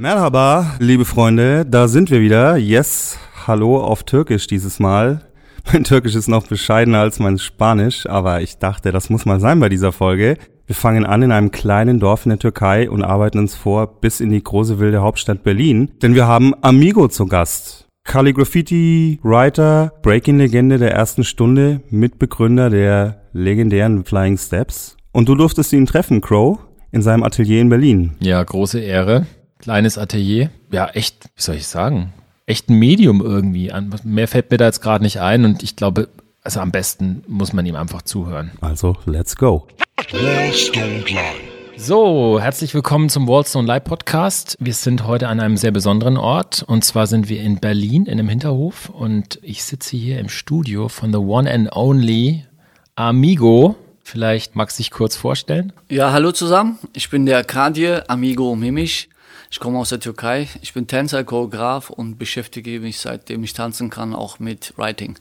Merhaba, liebe Freunde, da sind wir wieder. Yes, hallo auf Türkisch dieses Mal. Mein Türkisch ist noch bescheidener als mein Spanisch, aber ich dachte, das muss mal sein bei dieser Folge. Wir fangen an in einem kleinen Dorf in der Türkei und arbeiten uns vor bis in die große wilde Hauptstadt Berlin, denn wir haben Amigo zu Gast. Calligraffiti, Writer, Breaking-Legende der ersten Stunde, Mitbegründer der legendären Flying Steps. Und du durftest ihn treffen, Crow, in seinem Atelier in Berlin. Ja, große Ehre. Kleines Atelier. Ja, echt, wie soll ich sagen? Echt ein Medium irgendwie. Mehr fällt mir da jetzt gerade nicht ein und ich glaube, also am besten muss man ihm einfach zuhören. Also, let's go. So, herzlich willkommen zum Wallstone Live Podcast. Wir sind heute an einem sehr besonderen Ort und zwar sind wir in Berlin in einem Hinterhof und ich sitze hier im Studio von the one and only Amigo. Vielleicht magst du dich kurz vorstellen? Ja, hallo zusammen. Ich bin der Kadir Amigo Mimisch. Ich komme aus der Türkei. Ich bin Tänzer, Choreograf und beschäftige mich seitdem ich tanzen kann auch mit Writing.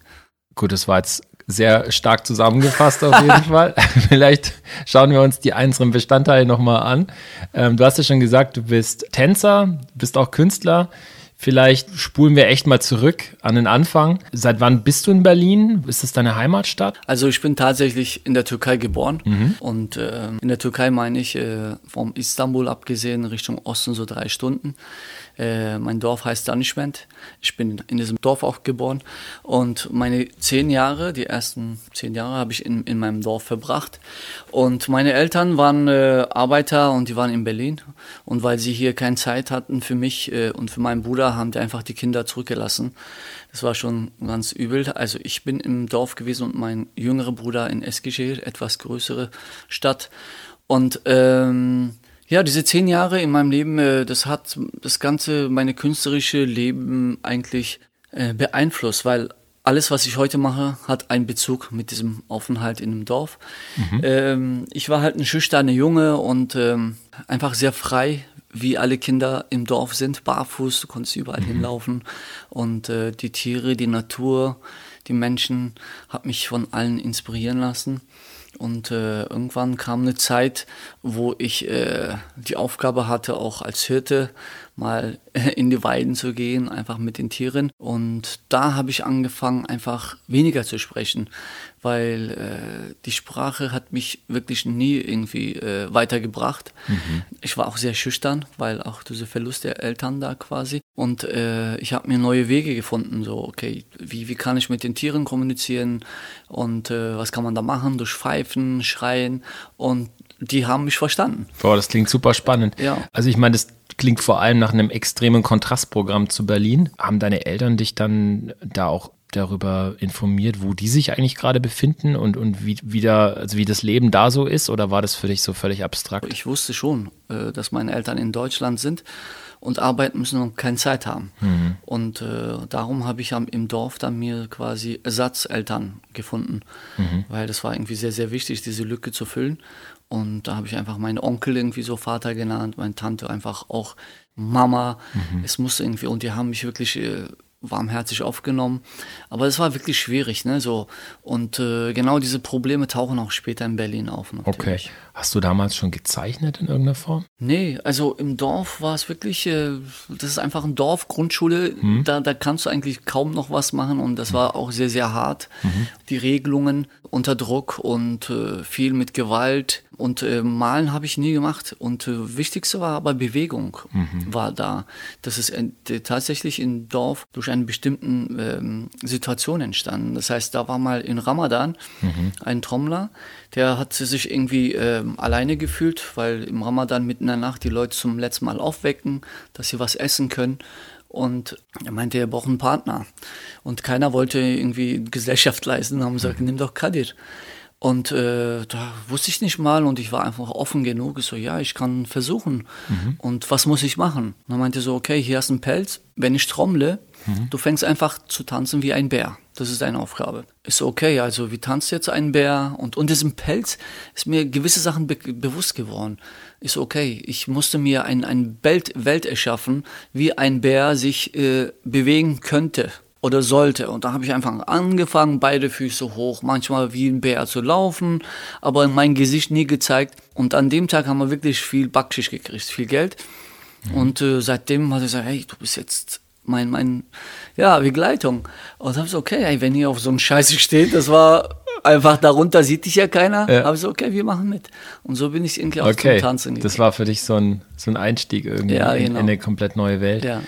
Gut, das war jetzt sehr stark zusammengefasst auf jeden Fall. Vielleicht schauen wir uns die einzelnen Bestandteile nochmal an. Ähm, du hast ja schon gesagt, du bist Tänzer, bist auch Künstler. Vielleicht spulen wir echt mal zurück an den Anfang. Seit wann bist du in Berlin? Ist es deine Heimatstadt? Also ich bin tatsächlich in der Türkei geboren mhm. und äh, in der Türkei meine ich äh, vom Istanbul abgesehen Richtung Osten so drei Stunden. Äh, mein Dorf heißt Danishment. Ich bin in diesem Dorf auch geboren. Und meine zehn Jahre, die ersten zehn Jahre, habe ich in, in meinem Dorf verbracht. Und meine Eltern waren äh, Arbeiter und die waren in Berlin. Und weil sie hier keine Zeit hatten für mich äh, und für meinen Bruder, haben die einfach die Kinder zurückgelassen. Das war schon ganz übel. Also ich bin im Dorf gewesen und mein jüngerer Bruder in Eskişehir, etwas größere Stadt. Und ähm, ja, diese zehn Jahre in meinem Leben, äh, das hat das ganze, meine künstlerische Leben eigentlich äh, beeinflusst, weil alles, was ich heute mache, hat einen Bezug mit diesem Aufenthalt in einem Dorf. Mhm. Ähm, ich war halt ein schüchterner Junge und ähm, einfach sehr frei, wie alle Kinder im Dorf sind, barfuß, du konntest überall mhm. hinlaufen. Und äh, die Tiere, die Natur, die Menschen, hat mich von allen inspirieren lassen. Und äh, irgendwann kam eine Zeit, wo ich äh, die Aufgabe hatte, auch als Hirte mal in die Weiden zu gehen, einfach mit den Tieren. Und da habe ich angefangen, einfach weniger zu sprechen, weil äh, die Sprache hat mich wirklich nie irgendwie äh, weitergebracht. Mhm. Ich war auch sehr schüchtern, weil auch diese Verlust der Eltern da quasi. Und äh, ich habe mir neue Wege gefunden, so, okay, wie, wie kann ich mit den Tieren kommunizieren und äh, was kann man da machen, durch Pfeifen, Schreien und die haben mich verstanden. Boah, das klingt super spannend. Ja. Also ich meine, das klingt vor allem nach einem extremen Kontrastprogramm zu Berlin. Haben deine Eltern dich dann da auch darüber informiert, wo die sich eigentlich gerade befinden und, und wie, wie, da, also wie das Leben da so ist? Oder war das für dich so völlig abstrakt? Ich wusste schon, äh, dass meine Eltern in Deutschland sind und arbeiten müssen und keine Zeit haben. Mhm. Und äh, darum habe ich im Dorf dann mir quasi Ersatzeltern gefunden, mhm. weil das war irgendwie sehr, sehr wichtig, diese Lücke zu füllen. Und da habe ich einfach meinen Onkel irgendwie so Vater genannt, meine Tante einfach auch Mama. Mhm. Es musste irgendwie, und die haben mich wirklich äh, warmherzig aufgenommen. Aber es war wirklich schwierig, ne? So. Und äh, genau diese Probleme tauchen auch später in Berlin auf. Natürlich. Okay. Hast du damals schon gezeichnet in irgendeiner Form? Nee, also im Dorf war es wirklich, äh, das ist einfach ein Dorf, Grundschule, mhm. da, da kannst du eigentlich kaum noch was machen und das war auch sehr, sehr hart. Mhm. Die Regelungen unter Druck und äh, viel mit Gewalt und äh, Malen habe ich nie gemacht. Und äh, wichtigste war aber Bewegung mhm. war da. Das ist tatsächlich im Dorf durch eine bestimmte ähm, Situation entstanden. Das heißt, da war mal in Ramadan mhm. ein Trommler, der hat sich irgendwie ähm, alleine gefühlt, weil im Ramadan mitten in der Nacht die Leute zum letzten Mal aufwecken, dass sie was essen können. Und er meinte, er braucht einen Partner. Und keiner wollte irgendwie Gesellschaft leisten, haben gesagt, mhm. nimm doch Kadir. Und äh, da wusste ich nicht mal und ich war einfach offen genug. Ich so, ja, ich kann versuchen. Mhm. Und was muss ich machen? Und er meinte so, okay, hier hast du einen Pelz. Wenn ich trommle, mhm. du fängst einfach zu tanzen wie ein Bär. Das ist deine Aufgabe. Ist okay, also wie tanzt jetzt ein Bär? Und unter diesem Pelz ist mir gewisse Sachen be bewusst geworden. Ist okay, ich musste mir ein, ein Welt, Welt erschaffen, wie ein Bär sich äh, bewegen könnte oder sollte. Und da habe ich einfach angefangen, beide Füße hoch, manchmal wie ein Bär zu laufen, aber mein Gesicht nie gezeigt. Und an dem Tag haben wir wirklich viel Backschisch gekriegt, viel Geld. Mhm. Und äh, seitdem hat er gesagt, hey, du bist jetzt mein, mein, ja, Begleitung. Und habe ich so, okay, ey, wenn ihr auf so einem Scheiße steht, das war einfach darunter sieht dich ja keiner. Ja. Habe ich so, okay, wir machen mit. Und so bin ich irgendwie okay. auf zum Tanzen gegangen. Das war für dich so ein, so ein Einstieg irgendwie ja, genau. in, in, eine komplett neue Welt. Ja.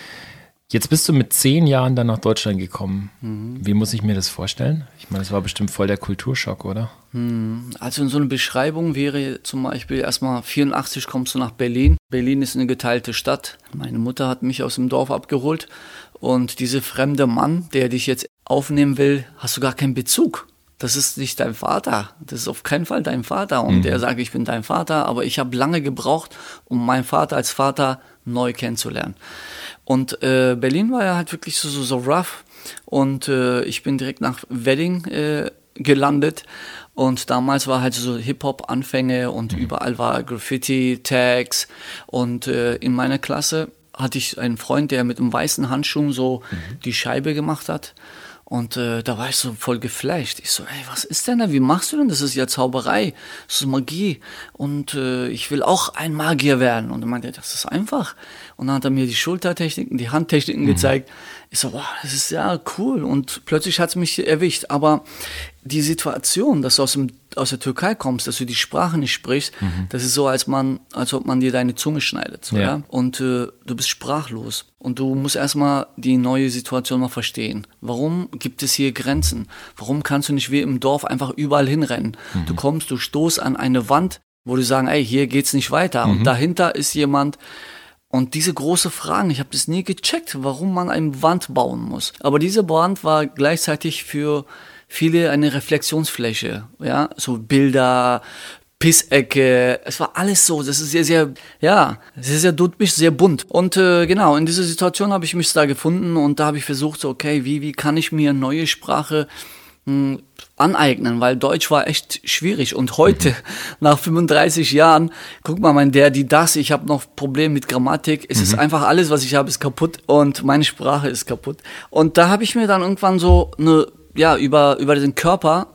Jetzt bist du mit zehn Jahren dann nach Deutschland gekommen. Mhm. Wie muss ich mir das vorstellen? Ich meine, das war bestimmt voll der Kulturschock, oder? Mhm. Also in so einer Beschreibung wäre zum Beispiel erstmal 84 kommst du nach Berlin. Berlin ist eine geteilte Stadt. Meine Mutter hat mich aus dem Dorf abgeholt und dieser fremde Mann, der dich jetzt aufnehmen will, hast du gar keinen Bezug. Das ist nicht dein Vater. Das ist auf keinen Fall dein Vater. Und mhm. der sagt, ich bin dein Vater. Aber ich habe lange gebraucht, um meinen Vater als Vater neu kennenzulernen. Und äh, Berlin war ja halt wirklich so, so, so rough. Und äh, ich bin direkt nach Wedding äh, gelandet. Und damals war halt so Hip-Hop-Anfänge und mhm. überall war Graffiti-Tags. Und äh, in meiner Klasse hatte ich einen Freund, der mit einem weißen Handschuh so mhm. die Scheibe gemacht hat. Und äh, da war ich so voll geflasht. Ich so, ey, was ist denn da? Wie machst du denn? Das ist ja Zauberei, das ist Magie. Und äh, ich will auch ein Magier werden. Und er meinte, das ist einfach. Und dann hat er mir die Schultertechniken, die Handtechniken mhm. gezeigt. Ich so, wow, das ist ja cool. Und plötzlich hat es mich erwischt. Aber die Situation, dass du aus, dem, aus der Türkei kommst, dass du die Sprache nicht sprichst, mhm. das ist so, als, man, als ob man dir deine Zunge schneidet. So, ja. ja? Und äh, du bist sprachlos. Und du musst erstmal die neue Situation mal verstehen. Warum gibt es hier Grenzen? Warum kannst du nicht wie im Dorf einfach überall hinrennen? Mhm. Du kommst, du stoßt an eine Wand, wo du sagen, ey, hier geht's nicht weiter. Mhm. Und dahinter ist jemand, und diese große Fragen, ich habe das nie gecheckt, warum man eine Wand bauen muss. Aber diese Wand war gleichzeitig für viele eine Reflexionsfläche, ja, so Bilder, Pissecke, es war alles so, das ist sehr, sehr, ja, sehr, sehr dudmig, sehr bunt. Und äh, genau, in dieser Situation habe ich mich da gefunden und da habe ich versucht, so, okay, wie, wie kann ich mir neue Sprache mh, hm, aneignen, weil Deutsch war echt schwierig. Und heute, nach 35 Jahren, guck mal, mein der, die, das, ich habe noch Probleme mit Grammatik. Es mhm. ist einfach alles, was ich habe, ist kaputt und meine Sprache ist kaputt. Und da habe ich mir dann irgendwann so eine ja, über, über den Körper,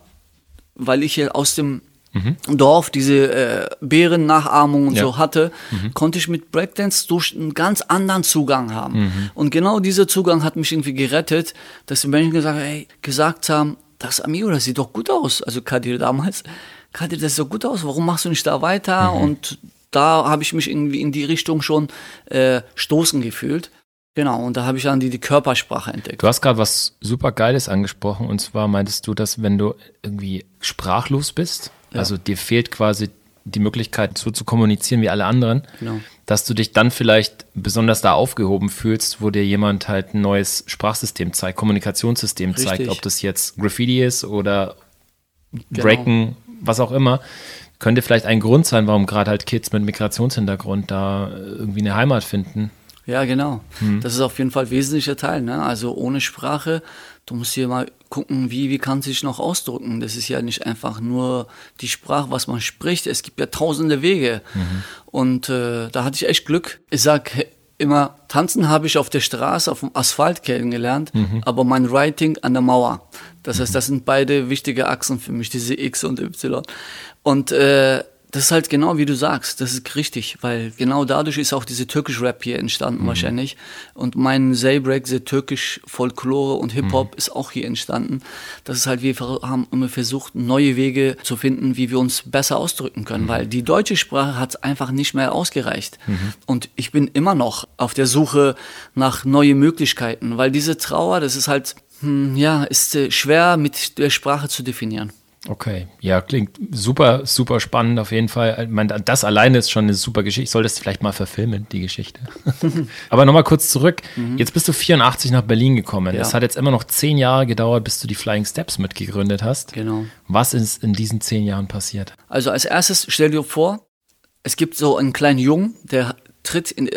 weil ich hier aus dem mhm. Dorf diese äh, Bärennachahmung und ja. so hatte, mhm. konnte ich mit Breakdance durch einen ganz anderen Zugang haben. Mhm. Und genau dieser Zugang hat mich irgendwie gerettet, dass die Menschen gesagt, hey, gesagt haben, das Amigo, das sieht doch gut aus. Also Kadir damals, Kadir, das sieht doch gut aus, warum machst du nicht da weiter? Mhm. Und da habe ich mich irgendwie in die Richtung schon äh, stoßen gefühlt. Genau, und da habe ich dann die, die Körpersprache entdeckt. Du hast gerade was super Geiles angesprochen, und zwar meintest du, dass wenn du irgendwie sprachlos bist, ja. also dir fehlt quasi die Möglichkeit, so zu kommunizieren wie alle anderen, genau. dass du dich dann vielleicht besonders da aufgehoben fühlst, wo dir jemand halt ein neues Sprachsystem zeigt, Kommunikationssystem Richtig. zeigt, ob das jetzt Graffiti ist oder genau. Breaken, was auch immer. Könnte vielleicht ein Grund sein, warum gerade halt Kids mit Migrationshintergrund da irgendwie eine Heimat finden. Ja, genau. Mhm. Das ist auf jeden Fall ein wesentlicher Teil. Ne? Also ohne Sprache, du musst hier mal gucken, wie, wie kann sich noch ausdrücken. Das ist ja nicht einfach nur die Sprache, was man spricht. Es gibt ja tausende Wege. Mhm. Und äh, da hatte ich echt Glück. Ich sag immer, tanzen habe ich auf der Straße, auf dem Asphalt kennengelernt, mhm. aber mein Writing an der Mauer. Das heißt, das sind beide wichtige Achsen für mich, diese X und Y. Und äh, das ist halt genau wie du sagst, das ist richtig, weil genau dadurch ist auch diese türkisch Rap hier entstanden mhm. wahrscheinlich. Und mein Zeybreak, diese türkisch Folklore und Hip-Hop mhm. ist auch hier entstanden. Das ist halt, wir haben immer versucht, neue Wege zu finden, wie wir uns besser ausdrücken können, mhm. weil die deutsche Sprache hat einfach nicht mehr ausgereicht. Mhm. Und ich bin immer noch auf der Suche nach neuen Möglichkeiten, weil diese Trauer, das ist halt, hm, ja, ist äh, schwer mit der Sprache zu definieren. Okay, ja, klingt super, super spannend auf jeden Fall. Ich meine, das alleine ist schon eine super Geschichte. Ich sollte es vielleicht mal verfilmen, die Geschichte. Aber nochmal kurz zurück. Mhm. Jetzt bist du 84 nach Berlin gekommen. Es hat jetzt immer noch zehn Jahre gedauert, bis du die Flying Steps mitgegründet hast. Genau. Was ist in diesen zehn Jahren passiert? Also als erstes stell dir vor, es gibt so einen kleinen Jungen, der tritt in,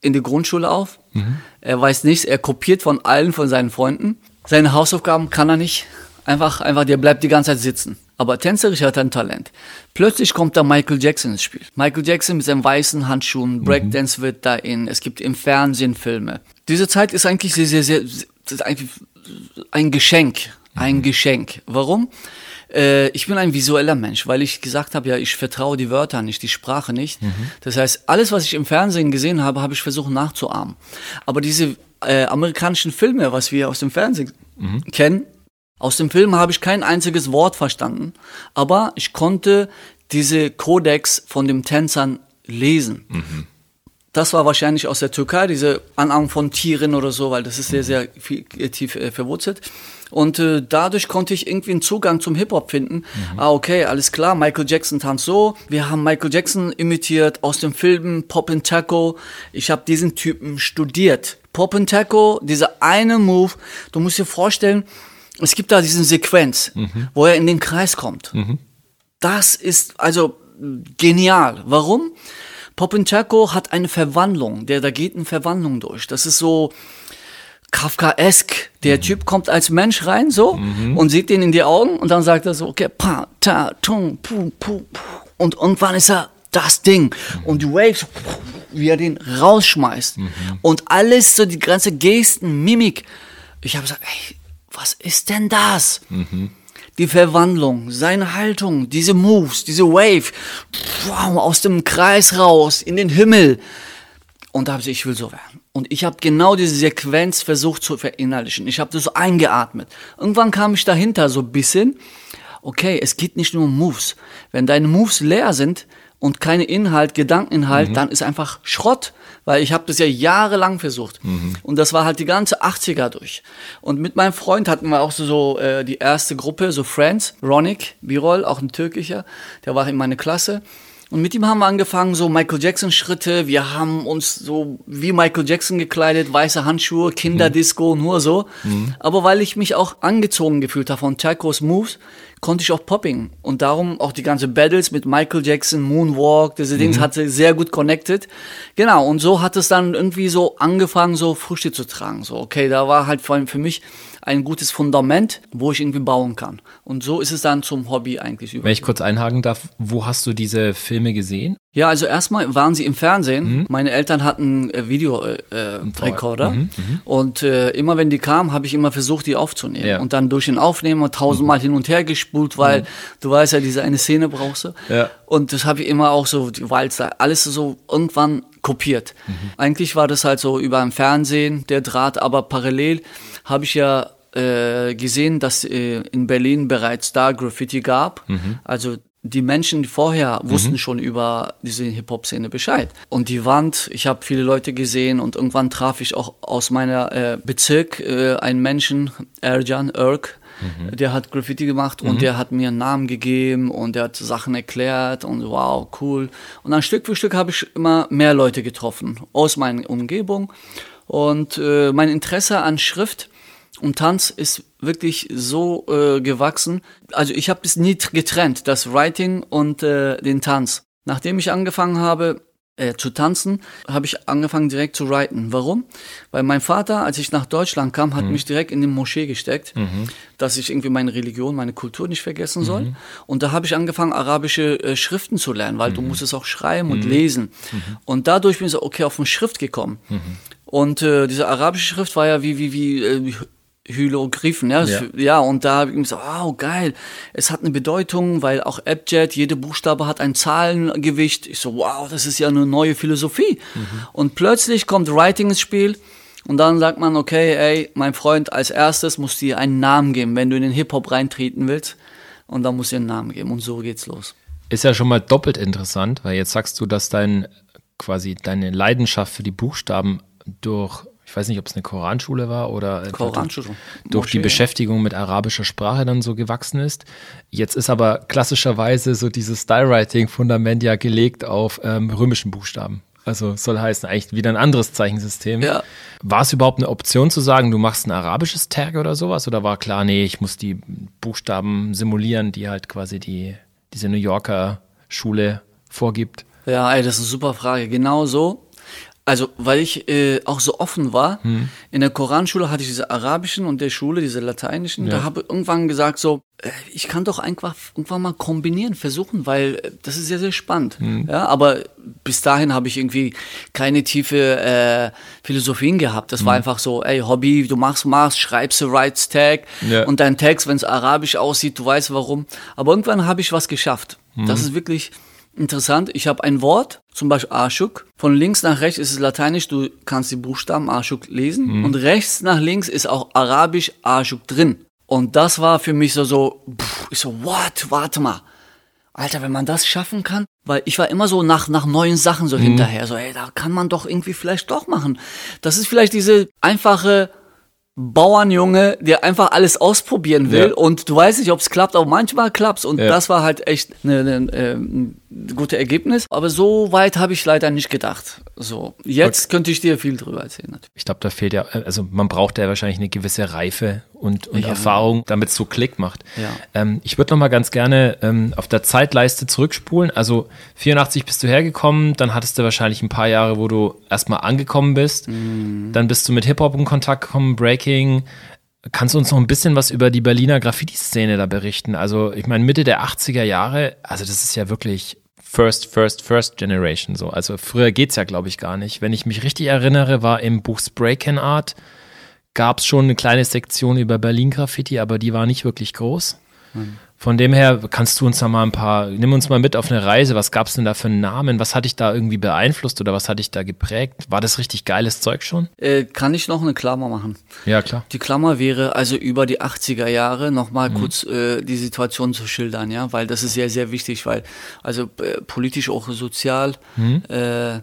in die Grundschule auf. Mhm. Er weiß nichts, er kopiert von allen von seinen Freunden. Seine Hausaufgaben kann er nicht Einfach, einfach, der bleibt die ganze Zeit sitzen. Aber tänzerisch hat er ein Talent. Plötzlich kommt da Michael Jackson ins Spiel. Michael Jackson mit seinen weißen Handschuhen, Breakdance wird da in, es gibt im Fernsehen Filme. Diese Zeit ist eigentlich sehr, sehr, sehr, ist eigentlich ein Geschenk. Ein Geschenk. Warum? Äh, ich bin ein visueller Mensch, weil ich gesagt habe, ja, ich vertraue die Wörter nicht, die Sprache nicht. Das heißt, alles, was ich im Fernsehen gesehen habe, habe ich versucht nachzuahmen. Aber diese äh, amerikanischen Filme, was wir aus dem Fernsehen kennen, aus dem Film habe ich kein einziges Wort verstanden, aber ich konnte diese Kodex von den Tänzern lesen. Das war wahrscheinlich aus der Türkei, diese Anahmung von Tieren oder so, weil das ist sehr, sehr viel, äh, tief äh, verwurzelt. Und äh, dadurch konnte ich irgendwie einen Zugang zum Hip-Hop finden. Ah, okay, alles klar, Michael Jackson tanzt so. Wir haben Michael Jackson imitiert aus dem Film Pop and Taco. Ich habe diesen Typen studiert. Pop and Taco, dieser eine Move, du musst dir vorstellen, es gibt da diesen Sequenz, wo er in den Kreis kommt. Das ist also genial. Warum? Popenchako hat eine Verwandlung, der da geht eine Verwandlung durch. Das ist so Kafkaesk. Der Typ kommt als Mensch rein so und sieht den in die Augen und dann sagt er so, okay, pa, ta, tung, pu, pu, pu. und irgendwann ist er das Ding und die Waves, wie er den rausschmeißt und alles so die ganze Gesten, Mimik. Ich habe gesagt, ey, was ist denn das? Die Verwandlung, seine Haltung, diese Moves, diese Wave, wow, aus dem Kreis raus, in den Himmel. Und da habe ich, gesagt, ich will so werden. Und ich habe genau diese Sequenz versucht zu verinnerlichen. Ich habe das so eingeatmet. Irgendwann kam ich dahinter so ein bisschen, okay, es geht nicht nur um Moves. Wenn deine Moves leer sind und keine Inhalt, Gedankeninhalt, dann ist einfach Schrott. Weil ich habe das ja jahrelang versucht. Und das war halt die ganze 80er durch. Und mit meinem Freund hatten wir auch so, so äh, die erste Gruppe, so Friends, Ronik Birol, auch ein türkischer, der war in meiner Klasse. Und mit ihm haben wir angefangen, so Michael Jackson Schritte. Wir haben uns so wie Michael Jackson gekleidet, weiße Handschuhe, Kinderdisco, nur so. Aber weil ich mich auch angezogen gefühlt habe von Tacos Moves, konnte ich auch Popping. Und darum auch die ganze Battles mit Michael Jackson, Moonwalk, diese Dings hatte sehr gut connected. Genau. Und so hat es dann irgendwie so angefangen, so Früchte zu tragen. So, okay, da war halt vor allem für mich ein gutes Fundament, wo ich irgendwie bauen kann. Und so ist es dann zum Hobby eigentlich über. Wenn ich kurz einhaken darf, wo hast du diese Filme gesehen? Ja, also erstmal waren sie im Fernsehen. Meine Eltern hatten äh, Videorekorder. Äh, Rekorder. und äh, immer wenn die kamen, habe ich immer versucht, die aufzunehmen. Ja. Und dann durch den Aufnehmen tausendmal hin und her gespult, weil du weißt ja, diese eine Szene brauchst du. Ja. Und das habe ich immer auch so, die Walzer, alles so irgendwann kopiert. Eigentlich war das halt so über im Fernsehen, der Draht, aber parallel habe ich ja äh, gesehen, dass äh, in Berlin bereits da Graffiti gab. Also die Menschen vorher wussten schon über diese Hip-Hop-Szene Bescheid. Und die Wand, ich habe viele Leute gesehen und irgendwann traf ich auch aus meiner äh, Bezirk äh, einen Menschen, Erjan Erk, der hat Graffiti gemacht und der hat mir einen Namen gegeben und der hat Sachen erklärt und wow, cool. Und dann Stück für Stück habe ich immer mehr Leute getroffen aus meiner Umgebung. Und äh, mein Interesse an Schrift und Tanz ist wirklich so äh, gewachsen. Also ich habe es nie getrennt, das Writing und äh, den Tanz. Nachdem ich angefangen habe äh, zu tanzen, habe ich angefangen direkt zu writen. Warum? Weil mein Vater, als ich nach Deutschland kam, hat mich direkt in die Moschee gesteckt, dass ich irgendwie meine Religion, meine Kultur nicht vergessen soll. Und da habe ich angefangen, arabische äh, Schriften zu lernen, weil du musst es auch schreiben und lesen. Und dadurch bin ich so, okay, auf eine Schrift gekommen. Und äh, diese arabische Schrift war ja wie, wie, wie äh, Hieroglyphen, ja. Ja. ja. und da habe ich so, wow, geil. Es hat eine Bedeutung, weil auch Abjad, jede Buchstabe hat ein Zahlengewicht. Ich so, wow, das ist ja eine neue Philosophie. Und plötzlich kommt Writing ins Spiel. Und dann sagt man, okay, ey, mein Freund, als erstes musst du dir einen Namen geben, wenn du in den Hip-Hop reintreten willst. Und dann musst du dir einen Namen geben. Und so geht's los. Ist ja schon mal doppelt interessant, weil jetzt sagst du, dass dein quasi deine Leidenschaft für die Buchstaben durch, ich weiß nicht, ob es eine Koranschule war oder einfach Koranschule. durch, durch die Moschee. Beschäftigung mit arabischer Sprache dann so gewachsen ist. Jetzt ist aber klassischerweise so dieses Stylewriting-Fundament ja gelegt auf ähm, römischen Buchstaben. Also soll heißen, eigentlich wieder ein anderes Zeichensystem. Ja. War es überhaupt eine Option zu sagen, du machst ein arabisches Tag oder sowas? Oder war klar, nee, ich muss die Buchstaben simulieren, die halt quasi die, diese New Yorker Schule vorgibt? Ja, ey, das ist eine super Frage. Genau so. Also, weil ich äh, auch so offen war. In der Koranschule hatte ich diese arabischen und der Schule diese lateinischen. Ja. Da habe ich irgendwann gesagt so, äh, ich kann doch einfach irgendwann mal kombinieren, versuchen, weil äh, das ist sehr, sehr spannend. Ja, aber bis dahin habe ich irgendwie keine tiefe äh, Philosophien gehabt. Das war einfach so, ey, Hobby, du machst, machst, schreibst Rights Tag Ja. und dein Text, wenn es arabisch aussieht, du weißt warum. Aber irgendwann habe ich was geschafft. Das ist wirklich interessant. Ich habe ein Wort, zum Beispiel Ashuk. Von links nach rechts ist es lateinisch, du kannst die Buchstaben Ashuk lesen. Und rechts nach links ist auch arabisch Ashuk drin. Und das war für mich so, so, pff, ich so, what, warte mal. Alter, wenn man das schaffen kann, weil ich war immer so nach, nach neuen Sachen so hinterher, so, ey, da kann man doch irgendwie vielleicht doch machen. Das ist vielleicht diese einfache Bauernjunge, der einfach alles ausprobieren will Ja. und du weißt nicht, ob es klappt, aber manchmal klappt's und Ja. das war halt echt eine, eine, ähm, gute Ergebnis. Aber so weit habe ich leider nicht gedacht. So, jetzt könnte ich dir viel drüber erzählen. Natürlich. Ich glaube, da fehlt ja, also man braucht ja wahrscheinlich eine gewisse Reife und, und Ja. Erfahrung, damit es so Klick macht. Ja. Ähm, ich würde noch mal ganz gerne ähm, auf der Zeitleiste zurückspulen. Also 84 bist du hergekommen, dann hattest du wahrscheinlich ein paar Jahre, wo du erstmal angekommen bist. Mhm. Dann bist du mit Hip-Hop in Kontakt gekommen, Breaking. Kannst du uns noch ein bisschen was über die Berliner Graffiti-Szene da berichten? Also, ich meine, Mitte der 80er Jahre, also das ist ja wirklich First, First, First Generation so. Also früher geht's ja, glaube ich, gar nicht. Wenn ich mich richtig erinnere, war im Buch Spray Can Art gab es schon eine kleine Sektion über Berlin Graffiti, aber die war nicht wirklich groß. Von dem her kannst du uns da mal ein paar, nimm uns mal mit auf eine Reise. Was gab es denn da für einen Namen? Was hat dich da irgendwie beeinflusst oder was hat dich da geprägt? War das richtig geiles Zeug schon? Äh, kann ich noch eine Klammer machen? Ja, klar. Die Klammer wäre also über die 80er Jahre nochmal kurz äh, die Situation zu schildern, ja, weil das ist sehr, sehr wichtig, weil also äh, politisch auch sozial äh,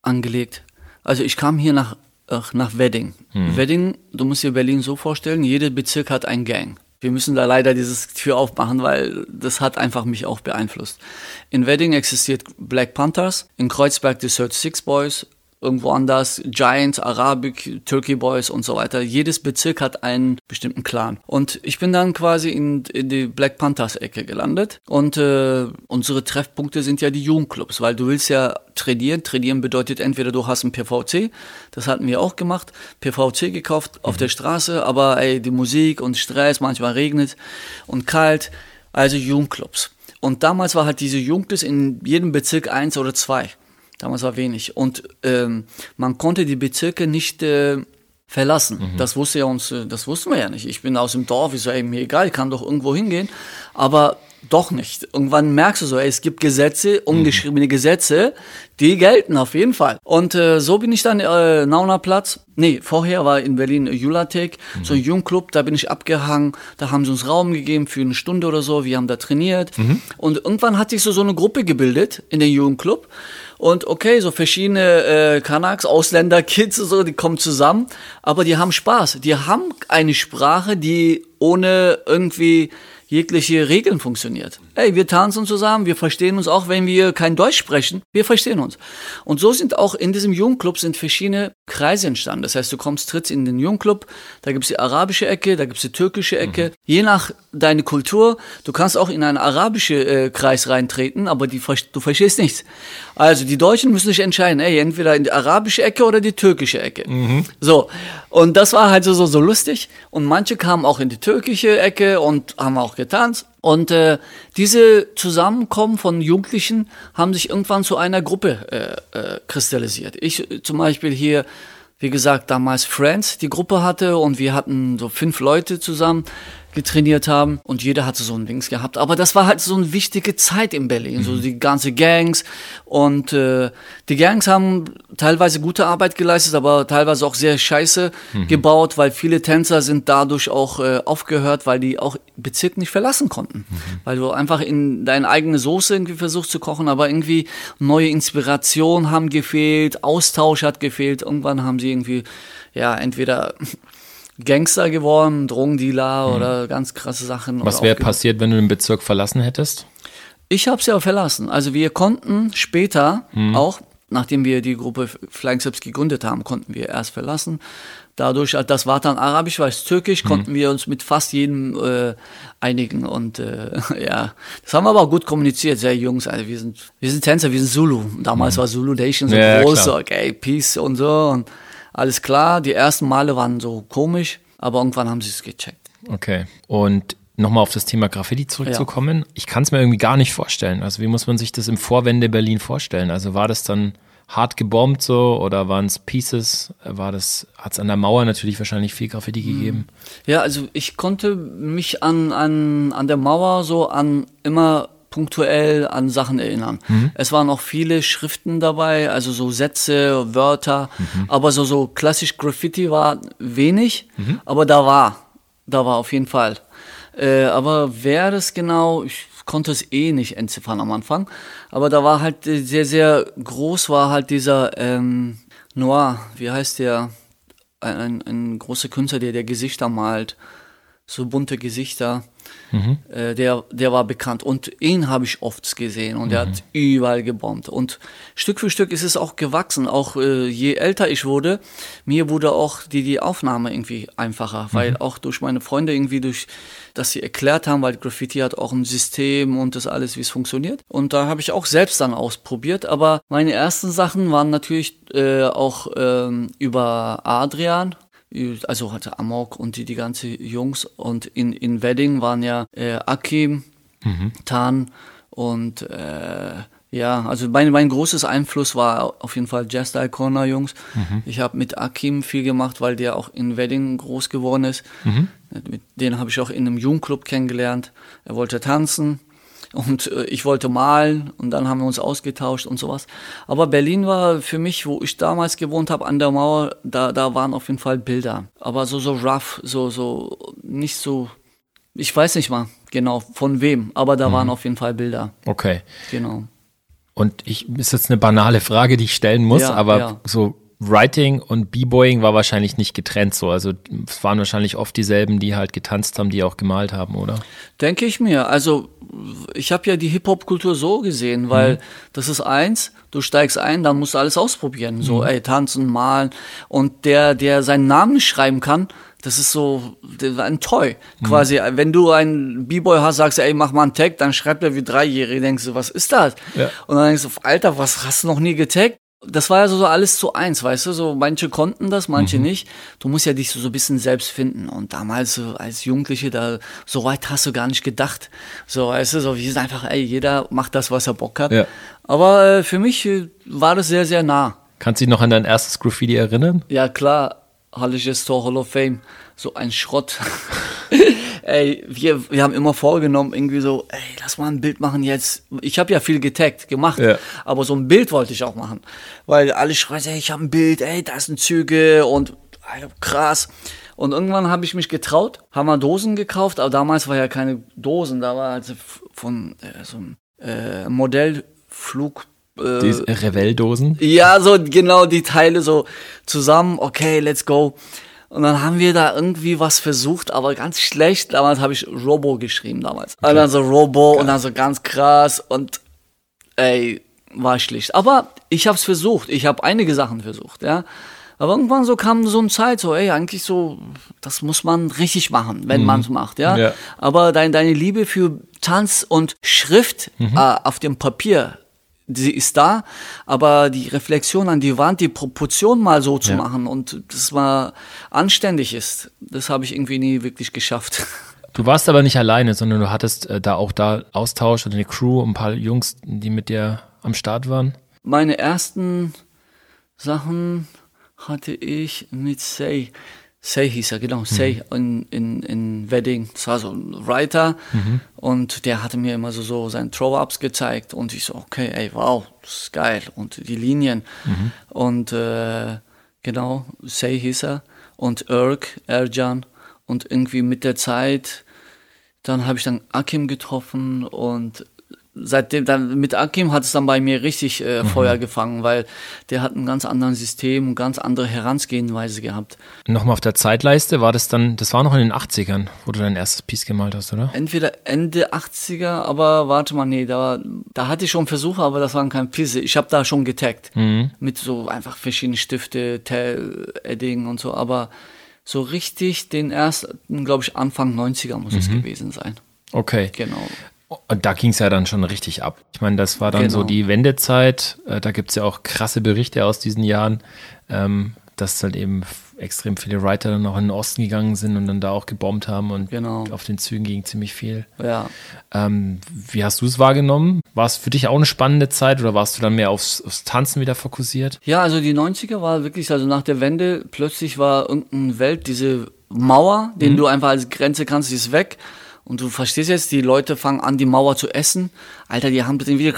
angelegt. Also ich kam hier nach, ach, nach Wedding. Wedding, du musst dir Berlin so vorstellen, jeder Bezirk hat ein Gang. Wir müssen da leider dieses Tür aufmachen, weil das hat einfach mich auch beeinflusst. In Wedding existiert Black Panthers, in Kreuzberg die Search Six Boys, irgendwo anders Giants, Arabic, Turkey Boys und so weiter. Jedes Bezirk hat einen bestimmten Clan. Und ich bin dann quasi in, in die Black Panthers Ecke gelandet. Und äh, unsere Treffpunkte sind ja die Jugendclubs, weil du willst ja trainieren. Trainieren bedeutet entweder du hast ein PVC, das hatten wir auch gemacht, PVC gekauft auf der Straße, aber ey, die Musik und Stress, manchmal regnet und kalt, also Jugendclubs. Und damals war halt diese Jugendclubs in jedem Bezirk eins oder zwei. Damals war wenig. Und ähm, man konnte die Bezirke nicht äh, verlassen. Das wusste ja uns, äh, das wussten wir ja nicht. Ich bin aus dem Dorf, ich so, ey, mir egal, ich kann doch irgendwo hingehen. Aber doch nicht. Irgendwann merkst du so, ey, es gibt Gesetze, ungeschriebene Gesetze, die gelten auf jeden Fall. Und äh, so bin ich dann äh, Nauner Platz. Nee, vorher war in Berlin Julatek, so ein Jungclub, da bin ich abgehangen, da haben sie uns Raum gegeben für eine Stunde oder so, wir haben da trainiert. Und irgendwann hatte ich so, so eine Gruppe gebildet in den Jugendclub. Und okay, so verschiedene äh, Kanaks, Ausländer, Kids so, die kommen zusammen, aber die haben Spaß. Die haben eine Sprache, die ohne irgendwie jegliche Regeln funktioniert. Ey, wir tanzen zusammen, wir verstehen uns auch, wenn wir kein Deutsch sprechen, wir verstehen uns. Und so sind auch in diesem Jugendclub sind verschiedene Kreise entstanden. Das heißt, du kommst, trittst in den Jugendclub, da gibt's die arabische Ecke, da gibt's die türkische Ecke. Je nach deine Kultur, du kannst auch in einen arabischen äh, Kreis reintreten, aber die, du verstehst nichts. Also die Deutschen müssen sich entscheiden, ey, entweder in die arabische Ecke oder die türkische Ecke. So, und das war halt so, so, so lustig. Und manche kamen auch in die türkische Ecke und haben auch getanzt. Und äh, diese Zusammenkommen von Jugendlichen haben sich irgendwann zu einer Gruppe äh, äh, kristallisiert. Ich äh, zum Beispiel hier, wie gesagt, damals Friends die Gruppe hatte und wir hatten so fünf Leute zusammen getrainiert haben und jeder hatte so ein Dings gehabt. Aber das war halt so eine wichtige Zeit in Berlin, so die ganze Gangs. Und äh, die Gangs haben teilweise gute Arbeit geleistet, aber teilweise auch sehr scheiße gebaut, weil viele Tänzer sind dadurch auch äh, aufgehört, weil die auch Bezirk nicht verlassen konnten, weil du einfach in deine eigene Soße irgendwie versuchst zu kochen, aber irgendwie neue Inspiration haben gefehlt, Austausch hat gefehlt. Irgendwann haben sie irgendwie ja entweder Gangster geworden, Drogendealer oder ganz krasse Sachen. Was wäre passiert, wenn du den Bezirk verlassen hättest? Ich habe es ja verlassen. Also wir konnten später Mhm. auch, nachdem wir die Gruppe Flying Steps gegründet haben, konnten wir erst verlassen. Dadurch, äh, das war dann Arabisch, war es Türkisch, mhm. konnten wir uns mit fast jedem äh, einigen. Und äh, ja, das haben wir aber auch gut kommuniziert, sehr Jungs. Also wir sind, wir sind Tänzer, wir sind Zulu. Damals mhm. war Zulu Nation so ja, groß, so, okay, Peace und so. Und alles klar. Die ersten Male waren so komisch, aber irgendwann haben sie es gecheckt. Okay. Und nochmal auf das Thema Graffiti zurückzukommen. Ja. Ich kann es mir irgendwie gar nicht vorstellen. Also wie muss man sich das im Vorwände Berlin vorstellen? Also war das dann hart gebombt so oder waren es Pieces? War das, hat es an der Mauer natürlich wahrscheinlich viel Graffiti hm. gegeben? Ja, also ich konnte mich an, an, an der Mauer so an immer punktuell an Sachen erinnern. Mhm. Es waren auch viele Schriften dabei, also so Sätze, Wörter, mhm. aber so, so klassisch Graffiti war wenig, mhm. aber da war, da war auf jeden Fall. Äh, aber wer das genau, ich konnte es eh nicht entziffern am Anfang. Aber da war halt äh, sehr, sehr groß war halt dieser ähm, Noir, wie heißt der? Ein, ein, ein großer Künstler, der der Gesichter malt, so bunte Gesichter. Mhm. Äh, der, der war bekannt und ihn habe ich oft gesehen und mhm. er hat überall gebombt. Und Stück für Stück ist es auch gewachsen. Auch äh, je älter ich wurde, mir wurde auch die, die Aufnahme irgendwie einfacher, mhm. weil auch durch meine Freunde irgendwie durch, dass sie erklärt haben, weil Graffiti hat auch ein System und das alles, wie es funktioniert. Und da habe ich auch selbst dann ausprobiert. Aber meine ersten Sachen waren natürlich äh, auch ähm, über Adrian, also hatte Amok und die, die ganze Jungs und in, in Wedding waren ja äh, Akim, mhm. Tan und äh, ja, also mein, mein großes Einfluss war auf jeden Fall Jazz Corner Jungs. Mhm. Ich habe mit Akim viel gemacht, weil der auch in Wedding groß geworden ist. Mhm. Den habe ich auch in einem Jugendclub kennengelernt. Er wollte tanzen und äh, ich wollte malen und dann haben wir uns ausgetauscht und sowas. Aber Berlin war für mich, wo ich damals gewohnt habe, an der Mauer, da, da waren auf jeden Fall Bilder. Aber so, so rough, so, so, nicht so, ich weiß nicht mal genau von wem, aber da mhm. waren auf jeden Fall Bilder. Okay. Genau. Und ich, ist jetzt eine banale Frage, die ich stellen muss, ja, aber ja. so Writing und B-Boying war wahrscheinlich nicht getrennt so. Also es waren wahrscheinlich oft dieselben, die halt getanzt haben, die auch gemalt haben, oder? Denke ich mir. Also ich habe ja die Hip-Hop-Kultur so gesehen, weil mhm. das ist eins, du steigst ein, dann musst du alles ausprobieren. So, mhm. ey, tanzen, malen. Und der, der seinen Namen nicht schreiben kann, das ist so ein Toy. Mhm. Quasi, wenn du einen B-Boy hast, sagst du, ey, mach mal einen Tag, dann schreibt er wie Dreijährige, denkst du, was ist das? Ja. Und dann denkst du, Alter, was hast du noch nie getaggt? Das war ja so, so alles zu eins, weißt du, so manche konnten das, manche mhm. nicht. Du musst ja dich so, so ein bisschen selbst finden. Und damals so als Jugendliche, da so weit hast du gar nicht gedacht. So, weißt du, so wir sind einfach, ey, jeder macht das, was er Bock hat. Ja. Aber äh, für mich äh, war das sehr, sehr nah. Kannst du dich noch an dein erstes Graffiti erinnern? Ja, klar. Hallisches Tor Hall of Fame. So ein Schrott. ey, wir, wir haben immer vorgenommen, irgendwie so, ey, lass mal ein Bild machen jetzt. Ich habe ja viel getaggt, gemacht, ja. aber so ein Bild wollte ich auch machen. Weil alle schreien, ey, ich habe ein Bild, ey, da sind Züge und ey, krass. Und irgendwann habe ich mich getraut, haben wir Dosen gekauft, aber damals war ja keine Dosen, da war also von äh, so ein äh, Modellflug äh, die Revell-Dosen? Ja, so genau die Teile so zusammen. Okay, let's go. Und dann haben wir da irgendwie was versucht, aber ganz schlecht. Damals habe ich Robo geschrieben damals. Okay. Und dann so Robo Geil. und dann so ganz krass und ey, war schlicht. Aber ich habe es versucht. Ich habe einige Sachen versucht, ja. Aber irgendwann so kam so eine Zeit, so, ey, eigentlich so, das muss man richtig machen, wenn mhm. man es macht, ja? ja. Aber dein, deine Liebe für Tanz und Schrift mhm. äh, auf dem Papier, sie ist da, aber die Reflexion an die Wand, die Proportion mal so zu ja. machen und das mal anständig ist, das habe ich irgendwie nie wirklich geschafft. Du warst aber nicht alleine, sondern du hattest äh, da auch da Austausch und eine Crew, ein paar Jungs, die mit dir am Start waren. Meine ersten Sachen hatte ich mit Say. Say hieß er, genau, Say mhm. in, in, in Wedding. Das war so ein Writer mhm. und der hatte mir immer so, so seine Throw-Ups gezeigt und ich so, okay, ey, wow, das ist geil. Und die Linien. Mhm. Und äh, genau, Say hieß er und Erk, Erjan. Und irgendwie mit der Zeit, dann habe ich dann Akim getroffen und seitdem dann mit Akim hat es dann bei mir richtig äh, Feuer gefangen, weil der hat ein ganz anderes System und ganz andere Herangehensweise gehabt. Nochmal auf der Zeitleiste war das dann, das war noch in den 80ern, wo du dein erstes Piece gemalt hast, oder? Entweder Ende 80er, aber warte mal, nee, da, da hatte ich schon Versuche, aber das waren keine Pisse. Ich habe da schon getaggt. Mit so einfach verschiedenen Stifte, Tell, Edding und so, aber so richtig den ersten, glaube ich, Anfang 90er muss es gewesen sein. Okay. Genau. Und da ging es ja dann schon richtig ab. Ich meine, das war dann so Genau. die Wendezeit. Äh, Da gibt es ja auch krasse Berichte aus diesen Jahren, ähm, dass halt eben extrem viele Writer dann auch in den Osten gegangen sind und dann da auch gebombt haben und Genau. auf den Zügen ging ziemlich viel. Ja. Ähm, wie hast du es wahrgenommen? War es für dich auch eine spannende Zeit oder warst du dann mehr aufs, aufs Tanzen wieder fokussiert? Ja, also die 90er war wirklich, also nach der Wende, plötzlich war irgendeine Welt, diese Mauer, den du einfach als Grenze kannst, die ist weg. Und du verstehst jetzt, die Leute fangen an, die Mauer zu essen. Alter, die haben den wieder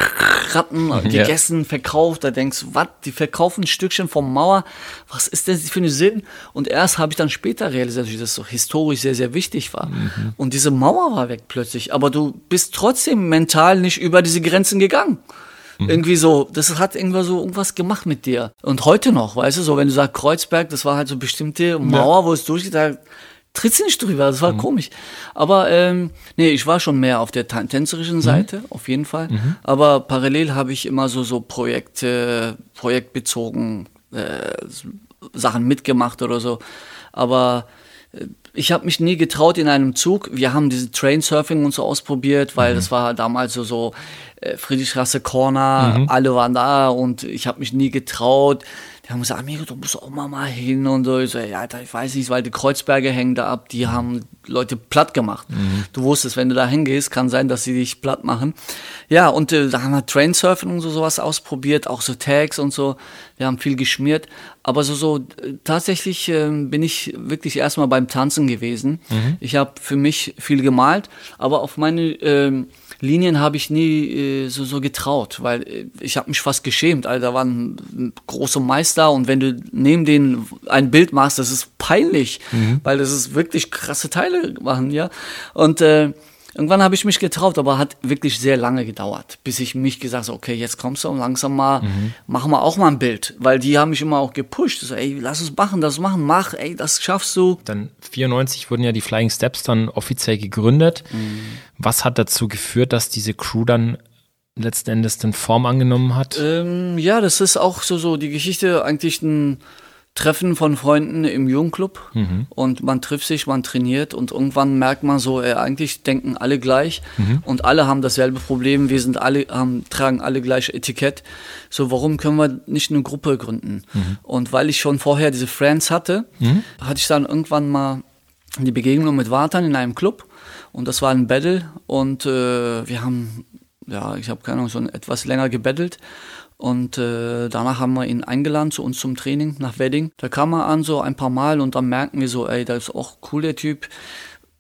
Ratten gegessen, verkauft. Da denkst du, was? Die verkaufen ein Stückchen vom Mauer. Was ist das für ein Sinn? Und erst habe ich dann später realisiert, dass das so historisch sehr, sehr wichtig war. Und diese Mauer war weg plötzlich. Aber du bist trotzdem mental nicht über diese Grenzen gegangen. Irgendwie so, das hat irgendwas so irgendwas gemacht mit dir. Und heute noch, weißt du, so wenn du sagst Kreuzberg, das war halt so bestimmte Mauer, wo es durchgeht, trittst du nicht drüber, das war komisch. Aber ähm, nee, ich war schon mehr auf der tänzerischen Seite, auf jeden Fall. Aber parallel habe ich immer so so Projekte, projektbezogen äh, Sachen mitgemacht oder so. Aber äh, ich habe mich nie getraut in einem Zug. Wir haben diese Train-Surfing und so ausprobiert, weil das war damals so, so äh, Friedrichstraße Corner, alle waren da und ich habe mich nie getraut. Die haben gesagt, Amigo, du musst auch mal, hin und so. Ich so, Alter, ich weiß nicht, weil die Kreuzberge hängen da ab, die haben Leute platt gemacht. Du wusstest, wenn du da hingehst, kann sein, dass sie dich platt machen. Ja, und äh, da haben wir Trainsurfen und so sowas ausprobiert, auch so Tags und so. Wir haben viel geschmiert. Aber so, so äh, tatsächlich ähm, bin ich wirklich erstmal beim Tanzen gewesen. Ich habe für mich viel gemalt, aber auf meine ähm, Linien habe ich nie äh, so, so getraut, weil äh, ich habe mich fast geschämt. Alter, da waren große Meister und wenn du neben denen ein Bild machst, das ist peinlich, weil das ist wirklich krasse Teile machen, ja. Und äh, irgendwann habe ich mich getraut, aber hat wirklich sehr lange gedauert, bis ich mich gesagt habe, okay, jetzt kommst du und langsam mal, machen wir auch mal ein Bild, weil die haben mich immer auch gepusht. So, ey, lass uns machen, das machen, mach, ey, das schaffst du. Dann 94 wurden ja die Flying Steps dann offiziell gegründet. Was hat dazu geführt, dass diese Crew dann letzten Endes dann Form angenommen hat? Ähm, ja, das ist auch so, so die Geschichte, eigentlich ein Treffen von Freunden im Jugendclub. Und man trifft sich, man trainiert und irgendwann merkt man so, ey, eigentlich denken alle gleich. Und alle haben dasselbe Problem, wir sind alle, haben, tragen alle gleich Etikett. So, warum können wir nicht eine Gruppe gründen? Und weil ich schon vorher diese Friends hatte, hatte ich dann irgendwann mal die Begegnung mit Wartan in einem Club. Und das war ein Battle. Und äh, wir haben, ja, ich habe keine Ahnung, schon etwas länger gebettelt und äh, danach haben wir ihn eingeladen zu uns zum Training nach Wedding. Da kam er an so ein paar Mal und dann merken wir so, ey, das ist auch cool der Typ.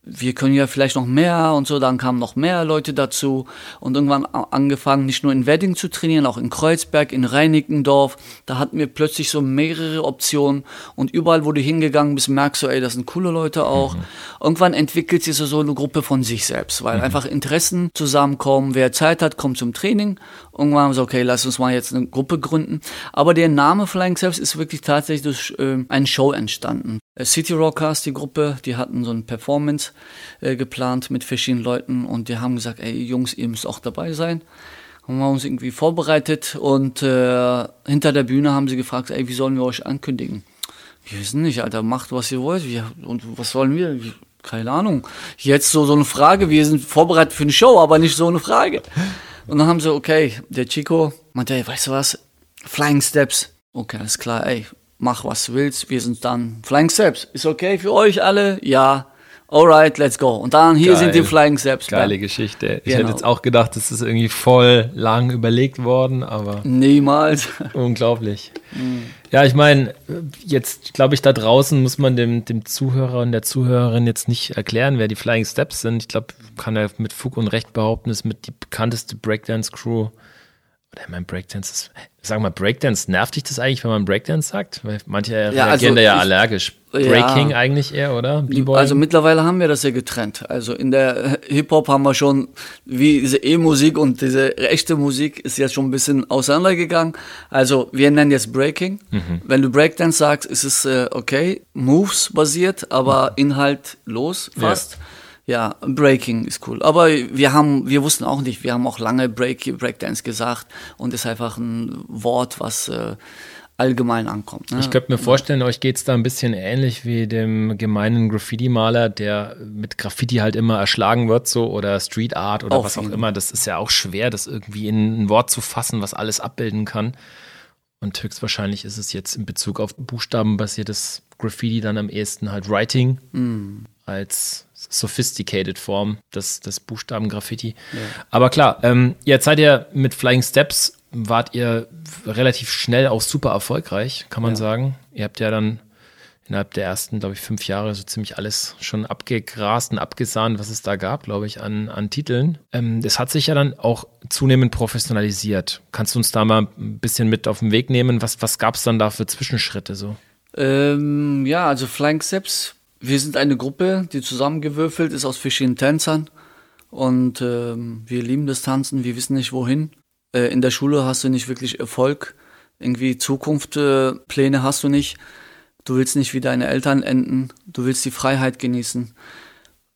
Wir können ja vielleicht noch mehr und so, dann kamen noch mehr Leute dazu und irgendwann angefangen, nicht nur in Wedding zu trainieren, auch in Kreuzberg, in Reinickendorf. Da hatten wir plötzlich so mehrere Optionen und überall, wo du hingegangen bist, merkst du, ey, das sind coole Leute auch. Irgendwann entwickelt sich so so eine Gruppe von sich selbst, weil einfach Interessen zusammenkommen. Wer Zeit hat, kommt zum Training. Irgendwann haben wir gesagt, okay, lass uns mal jetzt eine Gruppe gründen. Aber der Name Flying Steps ist wirklich tatsächlich durch äh, eine Show entstanden. Äh, City Rockers, die Gruppe, die hatten so eine Performance äh, geplant mit verschiedenen Leuten und die haben gesagt, ey Jungs, ihr müsst auch dabei sein. Haben wir uns irgendwie vorbereitet und äh, hinter der Bühne haben sie gefragt, ey, wie sollen wir euch ankündigen? Wir wissen nicht, Alter, macht was ihr wollt. Wir, und was sollen wir? Keine Ahnung. Jetzt so, so eine Frage, wir sind vorbereitet für eine Show, aber nicht so eine Frage. Und dann haben sie, okay, der Chico meinte, ey, weißt du was? Flying Steps. Okay, alles klar, ey, mach was du willst, wir sind dann Flying Steps. Ist okay für euch alle? Ja. Alright, let's go. Und dann hier Geil. sind die Flying Steps. Geile Geschichte. Ich Genau. hätte jetzt auch gedacht, das ist irgendwie voll lang überlegt worden, aber Niemals. unglaublich. Mhm. Ja, ich meine, jetzt glaube ich, da draußen muss man dem, dem Zuhörer und der Zuhörerin jetzt nicht erklären, wer die Flying Steps sind. Ich glaube, kann er mit Fug und Recht behaupten, ist mit die bekannteste Breakdance-Crew. Oder ich meine, Breakdance ist, sag mal, Breakdance, nervt dich das eigentlich, wenn man Breakdance sagt? Weil manche reagieren also da ja ich- allergisch. Breaking ja. eigentlich eher, oder? Also mittlerweile haben wir das ja getrennt. Also in der Hip-Hop haben wir schon, wie diese E-Musik und diese echte Musik ist jetzt schon ein bisschen auseinandergegangen. Also wir nennen jetzt Breaking. Mhm. Wenn du Breakdance sagst, ist es äh, okay, Moves basiert, aber mhm. Inhalt los fast. Ja. Ja, Breaking ist cool. Aber wir haben, wir wussten auch nicht, wir haben auch lange Break, Breakdance gesagt und ist einfach ein Wort, was äh, allgemein ankommt. Ne? Ich könnte mir vorstellen, euch geht es da ein bisschen ähnlich wie dem gemeinen Graffiti-Maler, der mit Graffiti halt immer erschlagen wird, so oder Street Art oder Auf was auch immer. Das ist ja auch schwer, das irgendwie in ein Wort zu fassen, was alles abbilden kann. Und höchstwahrscheinlich ist es jetzt in Bezug auf buchstabenbasiertes Graffiti dann am ehesten halt Writing mm. als sophisticated Form des, des Buchstaben-Graffiti. Ja. Aber klar, ähm, jetzt seid ihr mit Flying Steps, wart ihr relativ schnell auch super erfolgreich, kann man ja. sagen. Ihr habt ja dann innerhalb der ersten, glaube ich, fünf Jahre so ziemlich alles schon abgegrast und abgesahnt, was es da gab, glaube ich, an, an Titeln. Ähm, das hat sich ja dann auch zunehmend professionalisiert. Kannst du uns da mal ein bisschen mit auf den Weg nehmen? Was, was gab es dann da für Zwischenschritte so? Ähm, ja, also Flying Steps wir sind eine Gruppe, die zusammengewürfelt ist aus verschiedenen Tänzern. Und ähm, wir lieben das Tanzen, wir wissen nicht wohin. Äh, in der Schule hast du nicht wirklich Erfolg. Irgendwie Zukunftspläne äh, hast du nicht. Du willst nicht wie deine Eltern enden. Du willst die Freiheit genießen.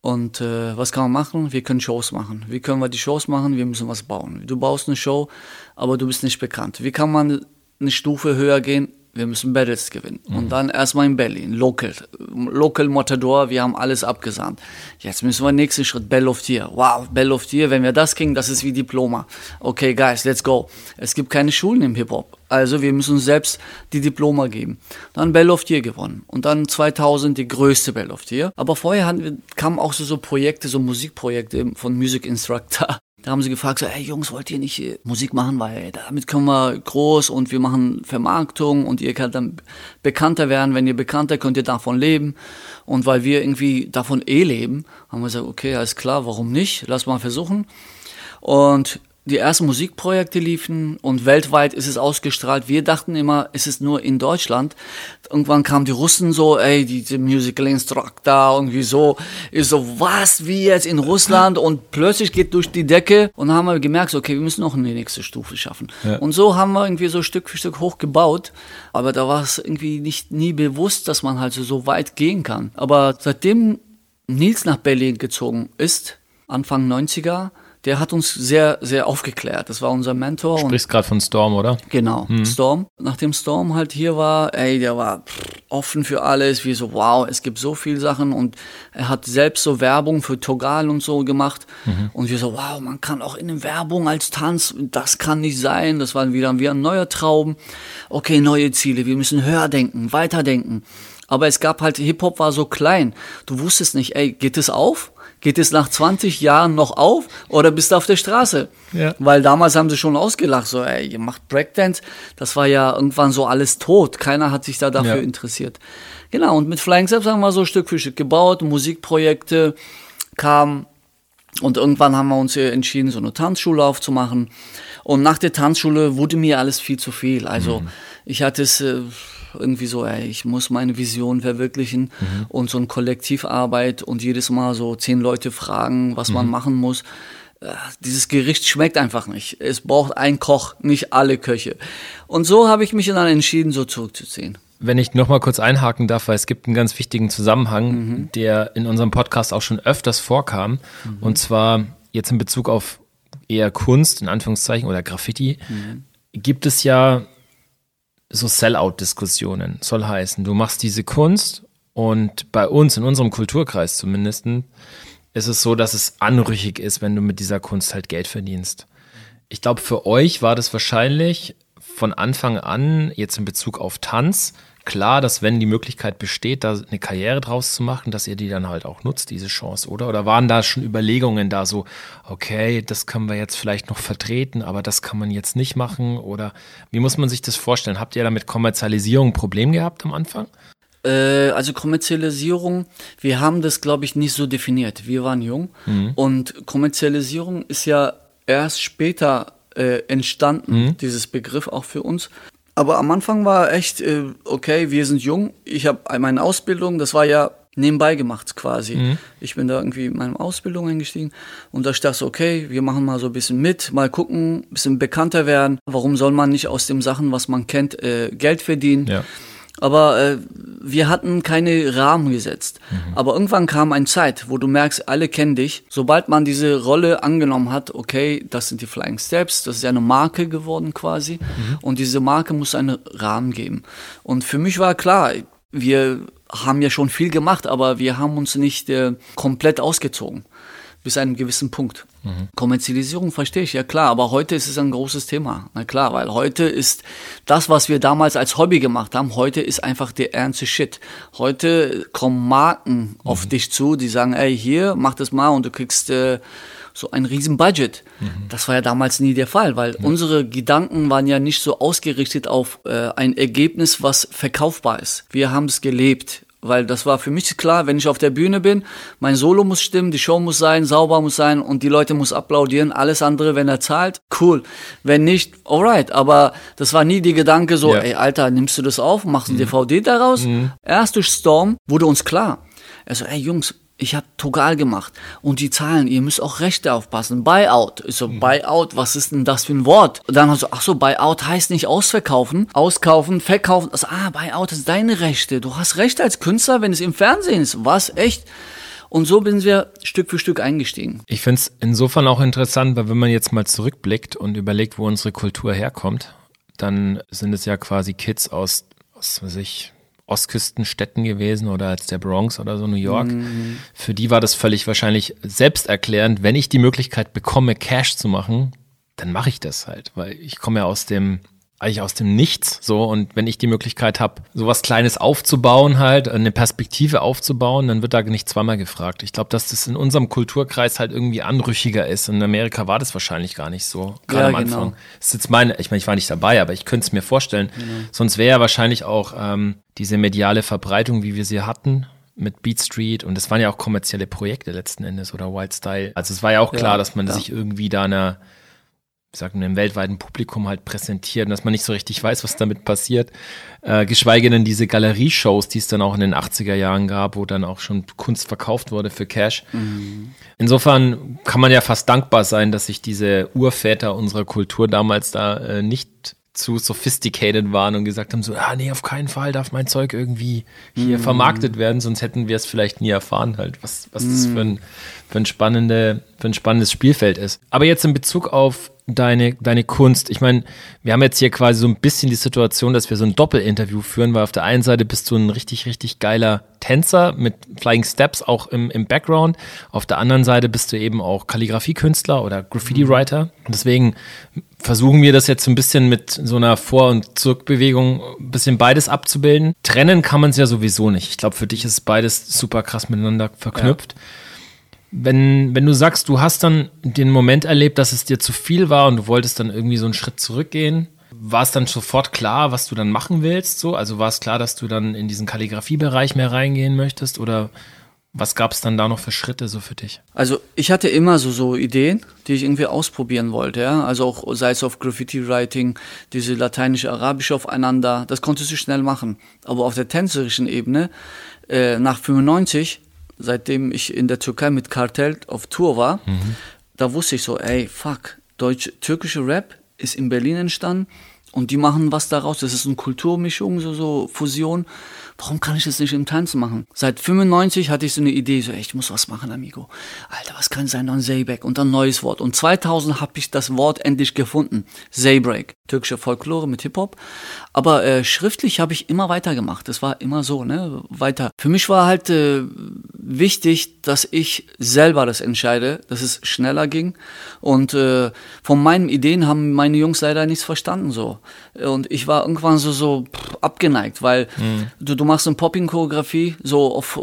Und äh, was kann man machen? Wir können Shows machen. Wie können wir die Shows machen? Wir müssen was bauen. Du baust eine Show, aber du bist nicht bekannt. Wie kann man eine Stufe höher gehen? Wir müssen Battles gewinnen. Mhm. Und dann erstmal in Berlin, Local, Local Matador, wir haben alles abgesandt. Jetzt müssen wir nächsten Schritt, Bell of Tier. Wow, Bell of Tier, wenn wir das kriegen, das ist wie Diploma. Okay, guys, let's go. Es gibt keine Schulen im Hip-Hop. Also wir müssen uns selbst die Diploma geben. Dann Bell of Tier gewonnen. Und dann 2000 die größte Bell of Tier. Aber vorher hatten kamen auch so, so Projekte, so Musikprojekte von Music Instructor. Da haben sie gefragt, so, hey Jungs, wollt ihr nicht Musik machen, weil damit können wir groß und wir machen Vermarktung und ihr könnt dann bekannter werden. Wenn ihr bekannter, könnt ihr davon leben. Und weil wir irgendwie davon eh leben, haben wir gesagt, okay, alles klar, warum nicht? Lass mal versuchen. Und die ersten Musikprojekte liefen und weltweit ist es ausgestrahlt. Wir dachten immer, es ist nur in Deutschland. Irgendwann kamen die Russen so, ey, diese Musical Instructor irgendwie so, ist so, was, wie jetzt in Russland und plötzlich geht durch die Decke und dann haben wir gemerkt, okay, wir müssen noch eine nächste Stufe schaffen. Ja. Und so haben wir irgendwie so Stück für Stück hochgebaut, aber da war es irgendwie nicht nie bewusst, dass man halt so, so weit gehen kann. Aber seitdem Nils nach Berlin gezogen ist, Anfang 90er, der hat uns sehr, sehr aufgeklärt. Das war unser Mentor. Du sprichst gerade von Storm, oder? Genau, hm. Storm. Nachdem Storm halt hier war, ey, der war offen für alles. Wie so, wow, es gibt so viele Sachen und er hat selbst so Werbung für Togal und so gemacht. Mhm. Und wir so, wow, man kann auch in der Werbung als Tanz, das kann nicht sein. Das war wieder, wieder ein neuer Traum. Okay, neue Ziele. Wir müssen höher denken, weiter denken. Aber es gab halt, Hip-Hop war so klein. Du wusstest nicht, ey, geht es auf? Geht es nach 20 Jahren noch auf oder bist du auf der Straße? Ja. Weil damals haben sie schon ausgelacht, so, ey, ihr macht Breakdance. Das war ja irgendwann so alles tot. Keiner hat sich da dafür ja. interessiert. Genau, und mit Flying Steps haben wir so Stück für Stück gebaut, Musikprojekte kamen. Und irgendwann haben wir uns entschieden, so eine Tanzschule aufzumachen. Und nach der Tanzschule wurde mir alles viel zu viel. Also mhm. ich hatte es äh, irgendwie so, ey, ich muss meine Vision verwirklichen mhm. und so eine Kollektivarbeit und jedes Mal so zehn Leute fragen, was mhm. man machen muss. Äh, dieses Gericht schmeckt einfach nicht. Es braucht einen Koch, nicht alle Köche. Und so habe ich mich dann entschieden, so zurückzuziehen. Wenn ich noch mal kurz einhaken darf, weil es gibt einen ganz wichtigen Zusammenhang, mhm. der in unserem Podcast auch schon öfters vorkam. Mhm. Und zwar jetzt in Bezug auf eher Kunst, in Anführungszeichen, oder Graffiti, mhm. gibt es ja so Sellout-Diskussionen. Soll heißen, du machst diese Kunst und bei uns, in unserem Kulturkreis zumindest, ist es so, dass es anrüchig ist, wenn du mit dieser Kunst halt Geld verdienst. Ich glaube, für euch war das wahrscheinlich von Anfang an, jetzt in Bezug auf Tanz, klar, dass wenn die Möglichkeit besteht, da eine Karriere draus zu machen, dass ihr die dann halt auch nutzt, diese Chance, oder? Oder waren da schon Überlegungen da so, okay, das können wir jetzt vielleicht noch vertreten, aber das kann man jetzt nicht machen? Oder wie muss man sich das vorstellen? Habt ihr da mit Kommerzialisierung ein Problem gehabt am Anfang? Äh, also Kommerzialisierung, wir haben das, glaube ich, nicht so definiert. Wir waren jung mhm. und Kommerzialisierung ist ja erst später äh, entstanden, mhm. dieses Begriff auch für uns. Aber am Anfang war echt, äh, okay, wir sind jung. Ich habe meine Ausbildung, das war ja nebenbei gemacht quasi. Mhm. Ich bin da irgendwie in meine Ausbildung eingestiegen und da dachte ich, okay, wir machen mal so ein bisschen mit, mal gucken, ein bisschen bekannter werden. Warum soll man nicht aus den Sachen, was man kennt, äh, Geld verdienen? Ja. Aber äh, wir hatten keine Rahmen gesetzt. Mhm. Aber irgendwann kam eine Zeit, wo du merkst, alle kennen dich. Sobald man diese Rolle angenommen hat, okay, das sind die Flying Steps, das ist ja eine Marke geworden quasi. Mhm. Und diese Marke muss einen Rahmen geben. Und für mich war klar, wir haben ja schon viel gemacht, aber wir haben uns nicht äh, komplett ausgezogen bis einem gewissen Punkt. Mhm. Kommerzialisierung verstehe ich, ja klar, aber heute ist es ein großes Thema. Na klar, weil heute ist das, was wir damals als Hobby gemacht haben, heute ist einfach der ernste Shit. Heute kommen Marken mhm. auf dich zu, die sagen, ey, hier, mach das mal und du kriegst äh, so ein riesen Budget. Mhm. Das war ja damals nie der Fall, weil mhm. unsere Gedanken waren ja nicht so ausgerichtet auf äh, ein Ergebnis, was verkaufbar ist. Wir haben es gelebt weil das war für mich klar, wenn ich auf der Bühne bin, mein Solo muss stimmen, die Show muss sein, sauber muss sein und die Leute muss applaudieren. Alles andere, wenn er zahlt, cool. Wenn nicht, alright. Aber das war nie die Gedanke so, ja. ey, Alter, nimmst du das auf, machst ein mhm. DVD daraus? Mhm. Erst durch Storm wurde uns klar. Er so, ey Jungs, ich habe Togal gemacht und die Zahlen, ihr müsst auch Rechte aufpassen. Buyout. Ich so, mhm. Buyout, was ist denn das für ein Wort? Und dann so, ach so, Buyout heißt nicht ausverkaufen, auskaufen, verkaufen. Also, ah, Buyout ist deine Rechte. Du hast Rechte als Künstler, wenn es im Fernsehen ist. Was? Echt? Und so sind wir Stück für Stück eingestiegen. Ich finde es insofern auch interessant, weil wenn man jetzt mal zurückblickt und überlegt, wo unsere Kultur herkommt, dann sind es ja quasi Kids aus, was weiß ich, Ostküstenstädten gewesen oder als der Bronx oder so New York. Mhm. Für die war das völlig wahrscheinlich selbsterklärend. Wenn ich die Möglichkeit bekomme, Cash zu machen, dann mache ich das halt, weil ich komme ja aus dem eigentlich aus dem Nichts so und wenn ich die Möglichkeit habe, sowas Kleines aufzubauen halt, eine Perspektive aufzubauen, dann wird da nicht zweimal gefragt. Ich glaube, dass das in unserem Kulturkreis halt irgendwie anrüchiger ist. In Amerika war das wahrscheinlich gar nicht so. Gerade ja, am Anfang. Genau. Das ist jetzt meine, ich meine, ich war nicht dabei, aber ich könnte es mir vorstellen. Genau. Sonst wäre ja wahrscheinlich auch ähm, diese mediale Verbreitung, wie wir sie hatten, mit Beat Street und es waren ja auch kommerzielle Projekte letzten Endes oder Wild Style. Also es war ja auch klar, ja, dass man ja. sich irgendwie da einer ich sag, einem weltweiten Publikum halt präsentiert und dass man nicht so richtig weiß, was damit passiert. Äh, geschweige denn diese Galerieshows, die es dann auch in den 80er Jahren gab, wo dann auch schon Kunst verkauft wurde für Cash. Mhm. Insofern kann man ja fast dankbar sein, dass sich diese Urväter unserer Kultur damals da äh, nicht zu sophisticated waren und gesagt haben, so, ah nee, auf keinen Fall darf mein Zeug irgendwie hier mm. vermarktet werden, sonst hätten wir es vielleicht nie erfahren halt, was, was mm. das für ein, für, ein spannende, für ein spannendes Spielfeld ist. Aber jetzt in Bezug auf deine, deine Kunst? Ich meine, wir haben jetzt hier quasi so ein bisschen die Situation, dass wir so ein Doppelinterview führen, weil auf der einen Seite bist du ein richtig, richtig geiler Tänzer mit Flying Steps auch im, im Background. Auf der anderen Seite bist du eben auch Kalligrafiekünstler oder Graffiti-Writer. Deswegen versuchen wir das jetzt so ein bisschen mit so einer Vor- und Zurückbewegung ein bisschen beides abzubilden. Trennen kann man es ja sowieso nicht. Ich glaube, für dich ist beides super krass miteinander verknüpft. Ja. Wenn, wenn du sagst, du hast dann den Moment erlebt, dass es dir zu viel war und du wolltest dann irgendwie so einen Schritt zurückgehen, war es dann sofort klar, was du dann machen willst? So? Also war es klar, dass du dann in diesen Kalligrafiebereich mehr reingehen möchtest? Oder was gab es dann da noch für Schritte so für dich? Also ich hatte immer so, so Ideen, die ich irgendwie ausprobieren wollte. Ja? Also auch sei es auf Graffiti-Writing, diese lateinische, arabische aufeinander, das konntest du schnell machen. Aber auf der tänzerischen Ebene, äh, nach 95 seitdem ich in der Türkei mit Kartell auf Tour war, mhm. da wusste ich so, ey, fuck, deutsch-türkische Rap ist in Berlin entstanden und die machen was daraus. Das ist eine Kulturmischung, so, so Fusion warum kann ich das nicht im Tanzen machen? Seit 95 hatte ich so eine Idee, so, ey, ich muss was machen, Amigo. Alter, was kann sein? Dann Zeybek und dann neues Wort. Und 2000 habe ich das Wort endlich gefunden. Zeybreak. Türkische Folklore mit Hip-Hop. Aber äh, schriftlich habe ich immer weitergemacht. Das war immer so, ne? Weiter. Für mich war halt äh, wichtig, dass ich selber das entscheide, dass es schneller ging. Und äh, von meinen Ideen haben meine Jungs leider nichts verstanden so. Und ich war irgendwann so, so pff, abgeneigt, weil mhm. du, du machst eine Popping-Choreografie so auf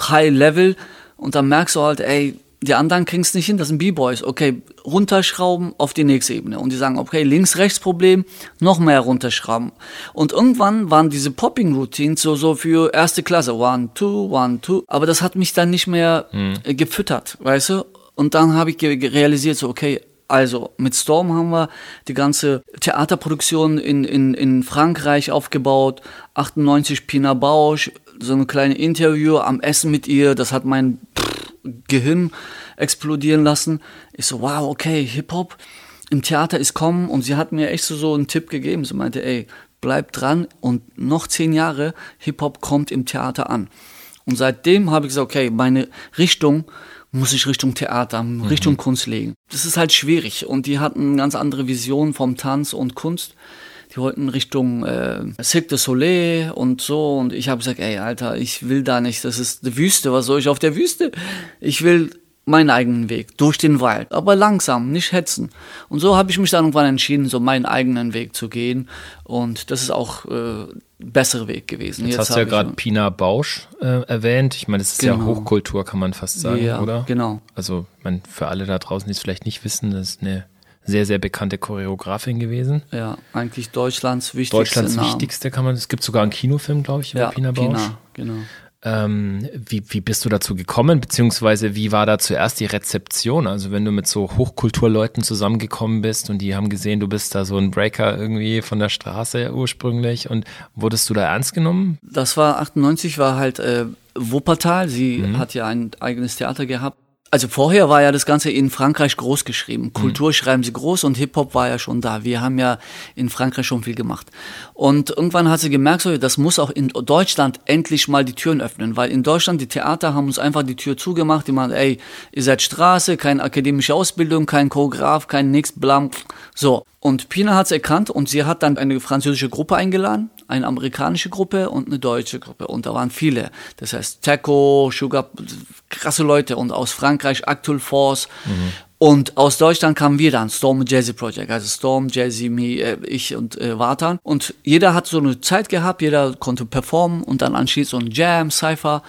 High Level und dann merkst du halt, ey, die anderen kriegen es nicht hin, das sind B-Boys. Okay, runterschrauben auf die nächste Ebene. Und die sagen, okay, links-rechts-Problem, noch mehr runterschrauben. Und irgendwann waren diese Popping-Routines so, so für erste Klasse. One, two, one, two. Aber das hat mich dann nicht mehr mhm. gefüttert, weißt du? Und dann habe ich realisiert, so, okay, Also mit Storm haben wir die ganze Theaterproduktion in, in, in Frankreich aufgebaut. 98 Pina Bausch, so ein kleines Interview am Essen mit ihr, das hat mein Gehirn explodieren lassen. Ich so, wow, okay, Hip-Hop im Theater ist kommen und sie hat mir echt so, so einen Tipp gegeben. Sie meinte, ey, bleib dran und noch zehn Jahre Hip-Hop kommt im Theater an. Und seitdem habe ich gesagt, okay, meine Richtung muss ich Richtung Theater, mhm. Richtung Kunst legen. Das ist halt schwierig und die hatten eine ganz andere Vision vom Tanz und Kunst. Die wollten Richtung äh, Cirque du Soleil und so und ich habe gesagt, ey Alter, ich will da nicht, das ist die Wüste, was soll ich auf der Wüste? Ich will meinen eigenen Weg durch den Wald, aber langsam, nicht hetzen. Und so habe ich mich dann irgendwann entschieden, so meinen eigenen Weg zu gehen. Und das ist auch äh, bessere Weg gewesen. Jetzt, Jetzt hast du ja gerade Pina Bausch äh, erwähnt. Ich meine, das ist genau. ja Hochkultur, kann man fast sagen, ja, oder? Genau. Also, man, für alle da draußen, die es vielleicht nicht wissen, das ist eine sehr, sehr bekannte Choreografin gewesen. Ja, eigentlich Deutschlands wichtigste. Deutschlands Namen. wichtigste kann man. Es gibt sogar einen Kinofilm, glaube ich, über ja, Pina Bausch. Pina, genau. Ähm, wie, wie bist du dazu gekommen, beziehungsweise wie war da zuerst die Rezeption? Also wenn du mit so Hochkulturleuten zusammengekommen bist und die haben gesehen, du bist da so ein Breaker irgendwie von der Straße ursprünglich und wurdest du da ernst genommen? Das war 98, war halt äh, Wuppertal. Sie mhm. hat ja ein eigenes Theater gehabt also vorher war ja das Ganze in Frankreich groß geschrieben. Mhm. Kultur schreiben sie groß und Hip-Hop war ja schon da. Wir haben ja in Frankreich schon viel gemacht. Und irgendwann hat sie gemerkt, so, das muss auch in Deutschland endlich mal die Türen öffnen, weil in Deutschland die Theater haben uns einfach die Tür zugemacht. Die meinen, ey, ihr seid Straße, keine akademische Ausbildung, kein Choreograf, kein nix, blam. So. Und Pina hat es erkannt und sie hat dann eine französische Gruppe eingeladen, eine amerikanische Gruppe und eine deutsche Gruppe. Und da waren viele. Das heißt Teco, Sugar, krasse Leute. Und aus Frankreich Actual Force. Mhm. Und aus Deutschland kamen wir dann, Storm Jazzy Project, also Storm, Jazzy, me, äh, ich und äh, Vatan. Und jeder hat so eine Zeit gehabt, jeder konnte performen und dann anschließend so ein Jam, Cypher.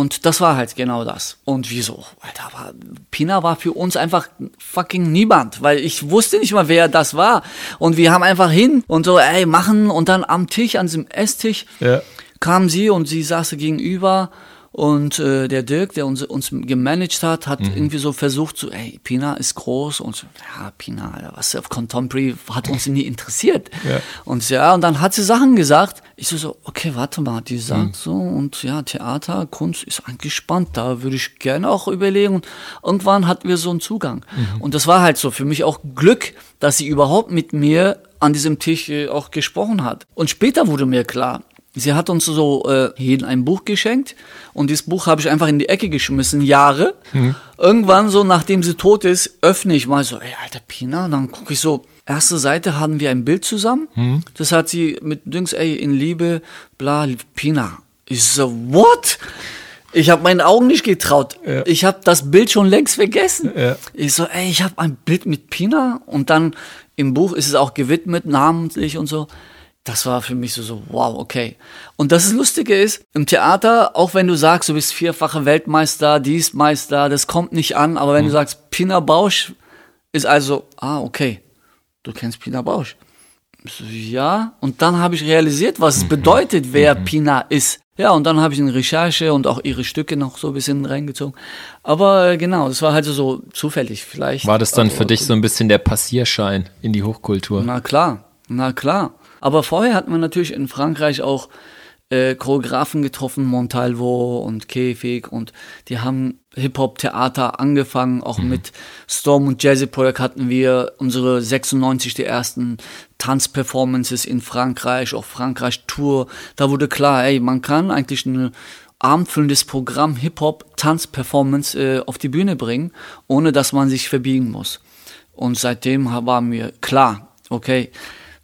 Und das war halt genau das. Und wieso? Alter, war, Pina war für uns einfach fucking niemand, weil ich wusste nicht mal, wer das war. Und wir haben einfach hin und so, ey, machen. Und dann am Tisch, an diesem Esstisch, ja. kam sie und sie saß gegenüber und äh, der Dirk, der uns, uns gemanagt hat, hat mhm. irgendwie so versucht, so, ey, Pina ist groß und so, ja, Pina, was auf Contemporary hat uns nie interessiert. Ja. Und ja, und dann hat sie Sachen gesagt. Ich so, so okay, warte mal, die sagt mhm. so und ja, Theater, Kunst ist eigentlich spannend, da würde ich gerne auch überlegen. Und irgendwann hatten wir so einen Zugang. Mhm. Und das war halt so für mich auch Glück, dass sie überhaupt mit mir an diesem Tisch äh, auch gesprochen hat. Und später wurde mir klar, Sie hat uns so äh, jeden ein Buch geschenkt und dieses Buch habe ich einfach in die Ecke geschmissen, Jahre. Mhm. Irgendwann so, nachdem sie tot ist, öffne ich mal so, ey, alter Pina, dann gucke ich so, erste Seite haben wir ein Bild zusammen. Mhm. Das hat sie mit Dings, ey, in Liebe, bla, Pina. Ich so, what? Ich habe meinen Augen nicht getraut. Ja. Ich habe das Bild schon längst vergessen. Ja. Ich so, ey, ich habe ein Bild mit Pina und dann im Buch ist es auch gewidmet, namentlich und so das war für mich so, so, wow, okay. Und das Lustige ist, im Theater, auch wenn du sagst, du bist vierfache Weltmeister, Dienstmeister, das kommt nicht an, aber wenn mhm. du sagst, Pina Bausch ist also, ah, okay, du kennst Pina Bausch. So, ja, und dann habe ich realisiert, was es mhm. bedeutet, wer mhm. Pina ist. Ja, und dann habe ich eine Recherche und auch ihre Stücke noch so ein bisschen reingezogen. Aber äh, genau, das war halt so zufällig vielleicht. War das dann für dich so ein bisschen der Passierschein in die Hochkultur? Na klar, na klar. Aber vorher hat man natürlich in Frankreich auch äh, Choreografen getroffen, Montalvo und Käfig und die haben Hip-Hop-Theater angefangen, auch mhm. mit Storm und Jazzy Project hatten wir unsere 96 die ersten Tanzperformances in Frankreich, auch Frankreich Tour. Da wurde klar, ey, man kann eigentlich ein abendfüllendes Programm Hip-Hop Tanzperformance äh, auf die Bühne bringen, ohne dass man sich verbiegen muss. Und seitdem war mir klar, okay,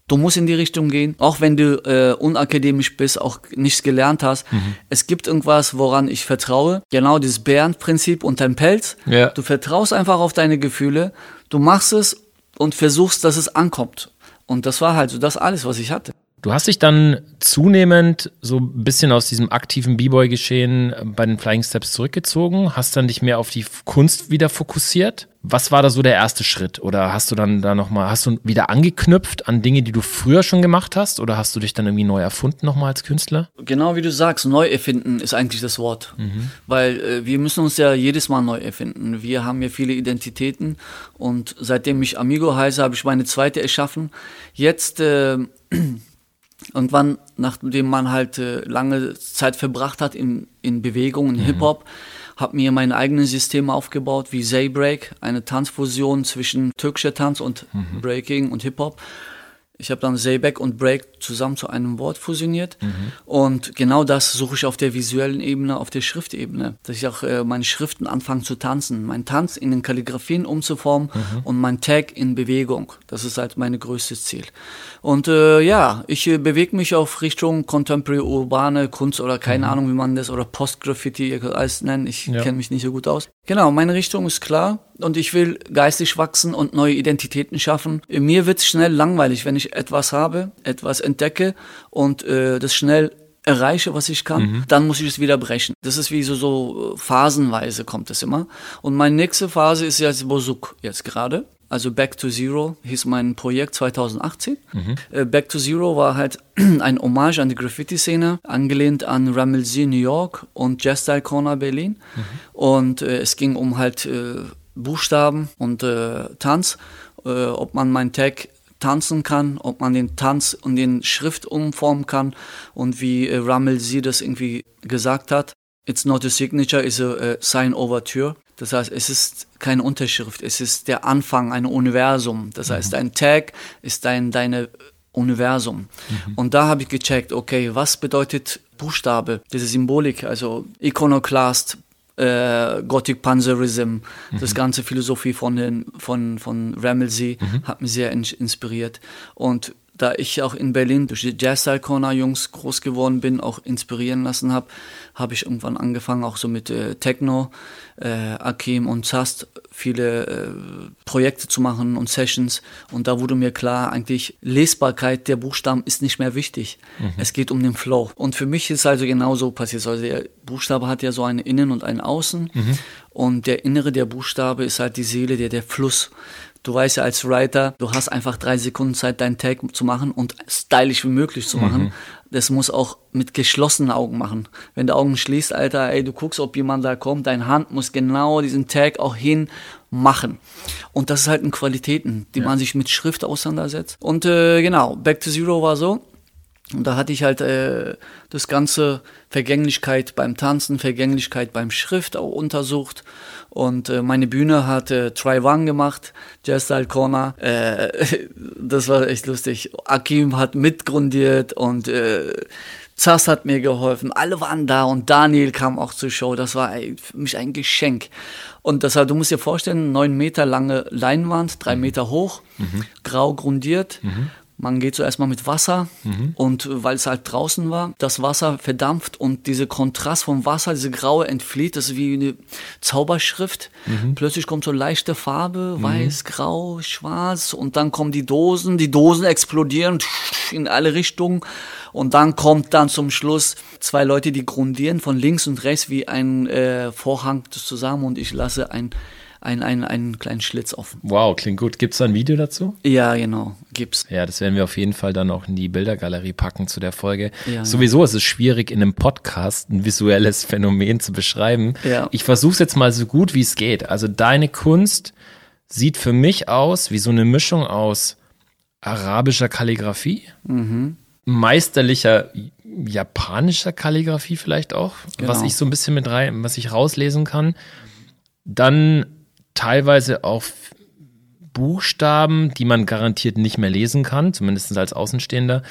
Du musst in die Richtung gehen, auch wenn du äh, unakademisch bist, auch nichts gelernt hast. Mhm. Es gibt irgendwas, woran ich vertraue. Genau dieses Bärenprinzip und dein Pelz. Ja. Du vertraust einfach auf deine Gefühle. Du machst es und versuchst, dass es ankommt. Und das war halt so das alles, was ich hatte. Du hast dich dann zunehmend so ein bisschen aus diesem aktiven B-Boy-Geschehen bei den Flying Steps zurückgezogen, hast dann dich mehr auf die Kunst wieder fokussiert. Was war da so der erste Schritt? Oder hast du dann da nochmal, hast du wieder angeknüpft an Dinge, die du früher schon gemacht hast? Oder hast du dich dann irgendwie neu erfunden nochmal als Künstler? Genau wie du sagst, neu erfinden ist eigentlich das Wort. Mhm. Weil äh, wir müssen uns ja jedes Mal neu erfinden. Wir haben ja viele Identitäten und seitdem ich Amigo heiße, habe ich meine zweite erschaffen. Jetzt äh, irgendwann, nachdem man halt äh, lange Zeit verbracht hat in, in Bewegung, in mhm. Hip-Hop, habe mir mein eigenes System aufgebaut, wie Zaybreak, eine Tanzfusion zwischen türkischer Tanz und mhm. Breaking und Hip-Hop. Ich habe dann Zeybek und Break zusammen zu einem Wort fusioniert. Mhm. Und genau das suche ich auf der visuellen Ebene, auf der Schriftebene. Dass ich auch äh, meine Schriften anfange zu tanzen. Mein Tanz in den Kalligraphien umzuformen mhm. und mein Tag in Bewegung. Das ist halt mein größtes Ziel. Und äh, ja, ich äh, bewege mich auf Richtung Contemporary urbane Kunst oder keine mhm. Ahnung, wie man das, oder Post-Graffiti alles nennen. Ich ja. kenne mich nicht so gut aus. Genau, meine Richtung ist klar und ich will geistig wachsen und neue Identitäten schaffen. Mir wird es schnell langweilig, wenn ich etwas habe, etwas entdecke und äh, das schnell erreiche, was ich kann, mhm. dann muss ich es wieder brechen. Das ist wie so, so phasenweise kommt es immer. Und meine nächste Phase ist jetzt Bosuk jetzt gerade. Also Back to Zero hieß mein Projekt 2018. Mhm. Äh, Back to Zero war halt ein Hommage an die Graffiti-Szene, angelehnt an Ramelzy New York und Jazz Style Corner Berlin. Mhm. Und äh, es ging um halt äh, Buchstaben und äh, Tanz, äh, ob man meinen Tag tanzen kann, ob man den Tanz und den Schrift umformen kann und wie äh, Ramelzy das irgendwie gesagt hat. It's not a signature, it's a, a sign overture. Das heißt, es ist keine Unterschrift, es ist der Anfang, ein Universum. Das heißt, mhm. dein Tag ist dein deine Universum. Mhm. Und da habe ich gecheckt, okay, was bedeutet Buchstabe, diese Symbolik, also Iconoclast, äh, Gothic Panzerism, mhm. das ganze Philosophie von, den, von, von Ramelzy mhm. hat mich sehr in, inspiriert. Und da ich auch in Berlin durch die Jazz-Style-Corner-Jungs groß geworden bin, auch inspirieren lassen habe, habe ich irgendwann angefangen, auch so mit äh, Techno, äh, Akim und Zast viele äh, Projekte zu machen und Sessions. Und da wurde mir klar, eigentlich Lesbarkeit der Buchstaben ist nicht mehr wichtig. Mhm. Es geht um den Flow. Und für mich ist also genauso passiert. Also der Buchstabe hat ja so ein Innen und ein Außen. Mhm. Und der Innere der Buchstabe ist halt die Seele, der, der Fluss. Du weißt ja als Writer, du hast einfach drei Sekunden Zeit, deinen Tag zu machen und stylisch wie möglich zu machen. Mhm. Das muss auch mit geschlossenen Augen machen. Wenn du Augen schließt, Alter, ey, du guckst, ob jemand da kommt, deine Hand muss genau diesen Tag auch hin machen. Und das ist halt ein Qualitäten, die ja. man sich mit Schrift auseinandersetzt. Und äh, genau, Back to Zero war so. Und da hatte ich halt äh, das ganze Vergänglichkeit beim Tanzen, Vergänglichkeit beim Schrift auch untersucht und äh, meine Bühne hat äh, Try One gemacht, Jazz Corner. Äh, das war echt lustig. Akim hat mitgrundiert und äh, Zas hat mir geholfen. Alle waren da und Daniel kam auch zur Show. Das war für mich ein Geschenk. Und deshalb, du musst dir vorstellen, neun Meter lange Leinwand, drei mhm. Meter hoch, mhm. grau grundiert. Mhm. Man geht zuerst mal mit Wasser mhm. und weil es halt draußen war, das Wasser verdampft und dieser Kontrast vom Wasser, diese graue entflieht, das ist wie eine Zauberschrift. Mhm. Plötzlich kommt so leichte Farbe, mhm. weiß, grau, schwarz und dann kommen die Dosen, die Dosen explodieren in alle Richtungen und dann kommt dann zum Schluss zwei Leute, die grundieren von links und rechts wie ein äh, Vorhang zusammen und ich lasse ein einen, einen, einen kleinen Schlitz offen. Wow, klingt gut. Gibt es da ein Video dazu? Ja, genau, gibt's. Ja, das werden wir auf jeden Fall dann auch in die Bildergalerie packen zu der Folge. Ja, Sowieso ist es schwierig, in einem Podcast ein visuelles Phänomen zu beschreiben. Ja. Ich versuche es jetzt mal so gut wie es geht. Also deine Kunst sieht für mich aus wie so eine Mischung aus arabischer Kalligrafie, mhm. meisterlicher japanischer Kalligrafie vielleicht auch, genau. was ich so ein bisschen mit rein, was ich rauslesen kann. Dann teilweise auch Buchstaben, die man garantiert nicht mehr lesen kann, zumindest als Außenstehender,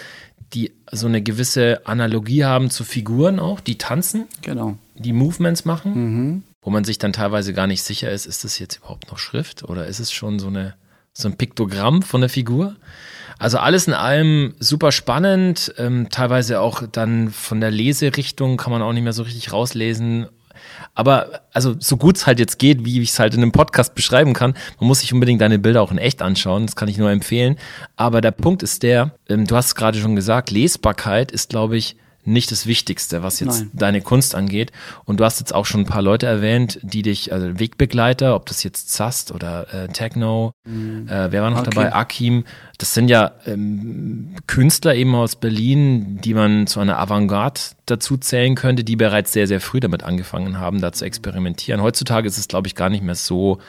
die so eine gewisse Analogie haben zu Figuren auch, die tanzen, genau. die Movements machen, mhm. wo man sich dann teilweise gar nicht sicher ist, ist das jetzt überhaupt noch Schrift oder ist es schon so, eine, so ein Piktogramm von der Figur? Also alles in allem super spannend, ähm, teilweise auch dann von der Leserichtung kann man auch nicht mehr so richtig rauslesen, aber also so gut es halt jetzt geht, wie ich es halt in einem Podcast beschreiben kann, man muss sich unbedingt deine Bilder auch in echt anschauen. Das kann ich nur empfehlen. Aber der Punkt ist der, ähm, du hast es gerade schon gesagt, Lesbarkeit ist, glaube ich, nicht das Wichtigste, was jetzt Nein. deine Kunst angeht. Und du hast jetzt auch schon ein paar Leute erwähnt, die dich, also Wegbegleiter, ob das jetzt Zast oder äh, Techno, äh, wer war noch Akim. dabei? Akim. Das sind ja ähm, Künstler eben aus Berlin, die man zu einer Avantgarde dazu zählen könnte, die bereits sehr, sehr früh damit angefangen haben, da zu experimentieren. Heutzutage ist es, glaube ich, gar nicht mehr so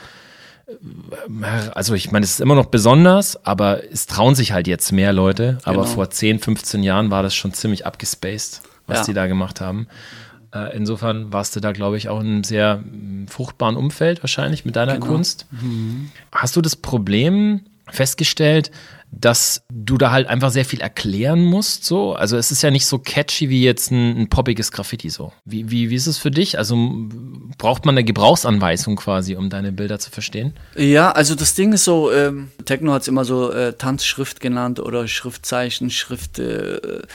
also ich meine, es ist immer noch besonders, aber es trauen sich halt jetzt mehr Leute. Aber Genau. vor 10, 15 Jahren war das schon ziemlich abgespaced, was Ja. die da gemacht haben. Äh, insofern warst du da, glaube ich, auch in einem sehr mm, fruchtbaren Umfeld wahrscheinlich mit deiner Genau. Kunst. Hast du das Problem festgestellt, dass du da halt einfach sehr viel erklären musst, so? Also es ist ja nicht so catchy wie jetzt ein, ein poppiges Graffiti so. Wie, wie, wie ist es für dich? Also braucht man eine Gebrauchsanweisung quasi, um deine Bilder zu verstehen? Ja, also das Ding ist so, ähm, Techno hat es immer so äh, Tanzschrift genannt oder Schriftzeichen, Schriftbewegung äh,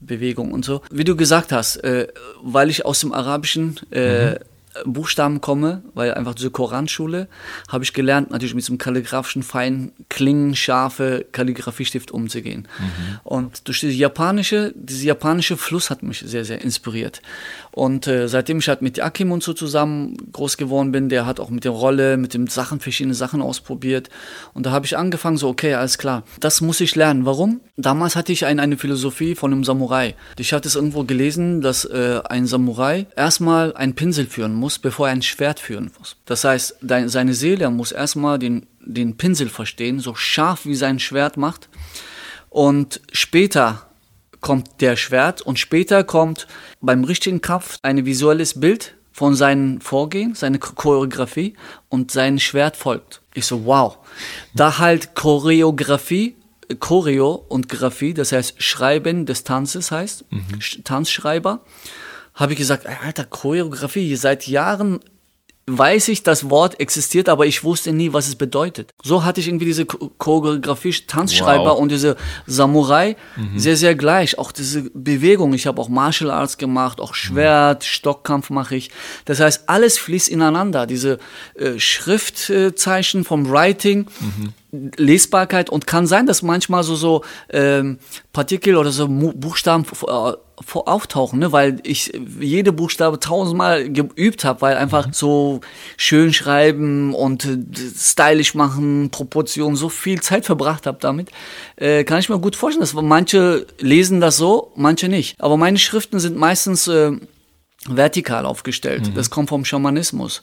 Bewegung und so. Wie du gesagt hast, äh, weil ich aus dem Arabischen äh, Buchstaben komme, weil einfach diese Koranschule, habe ich gelernt, natürlich mit so einem kalligraphischen, feinen, klingenscharfe Kalligrafiestift umzugehen. Und durch diese japanische, diese japanische Fluss hat mich sehr, sehr inspiriert. Und äh, seitdem ich halt mit Akim und so zusammen groß geworden bin, der hat auch mit der Rolle, mit den Sachen, verschiedene Sachen ausprobiert. Und da habe ich angefangen, so, okay, alles klar, das muss ich lernen. Warum? Damals hatte ich ein, eine Philosophie von einem Samurai. Ich hatte es irgendwo gelesen, dass äh, ein Samurai erstmal einen Pinsel führen muss, bevor er ein Schwert führen muss. Das heißt, seine Seele muss erstmal den, den Pinsel verstehen, so scharf wie sein Schwert macht. Und später kommt der Schwert und später kommt beim richtigen Kampf ein visuelles Bild von seinem Vorgehen, seine Cho- Choreografie und sein Schwert folgt. Ich so, wow. Da halt Choreografie, Choreo und Graphie, das heißt Schreiben des Tanzes heißt, Sch- Tanzschreiber, habe ich gesagt, Alter, Choreografie, seit Jahren weiß ich, das Wort existiert, aber ich wusste nie, was es bedeutet. So hatte ich irgendwie diese Cho- Choreografie, Tanzschreiber Wow. und diese Samurai sehr, sehr gleich. Auch diese Bewegung. Ich habe auch Martial Arts gemacht, auch Schwert, Stockkampf mache ich. Das heißt, alles fließt ineinander. Diese äh, Schriftzeichen vom Writing, Lesbarkeit und kann sein, dass manchmal so so ähm, Partikel oder so Buchstaben äh, auftauchen, ne? weil ich jede Buchstabe tausendmal geübt habe, weil einfach so schön schreiben und äh, stylisch machen, Proportionen, so viel Zeit verbracht habe damit, äh, kann ich mir gut vorstellen, dass manche lesen das so, manche nicht. Aber meine Schriften sind meistens äh, vertikal aufgestellt. Das kommt vom Schamanismus.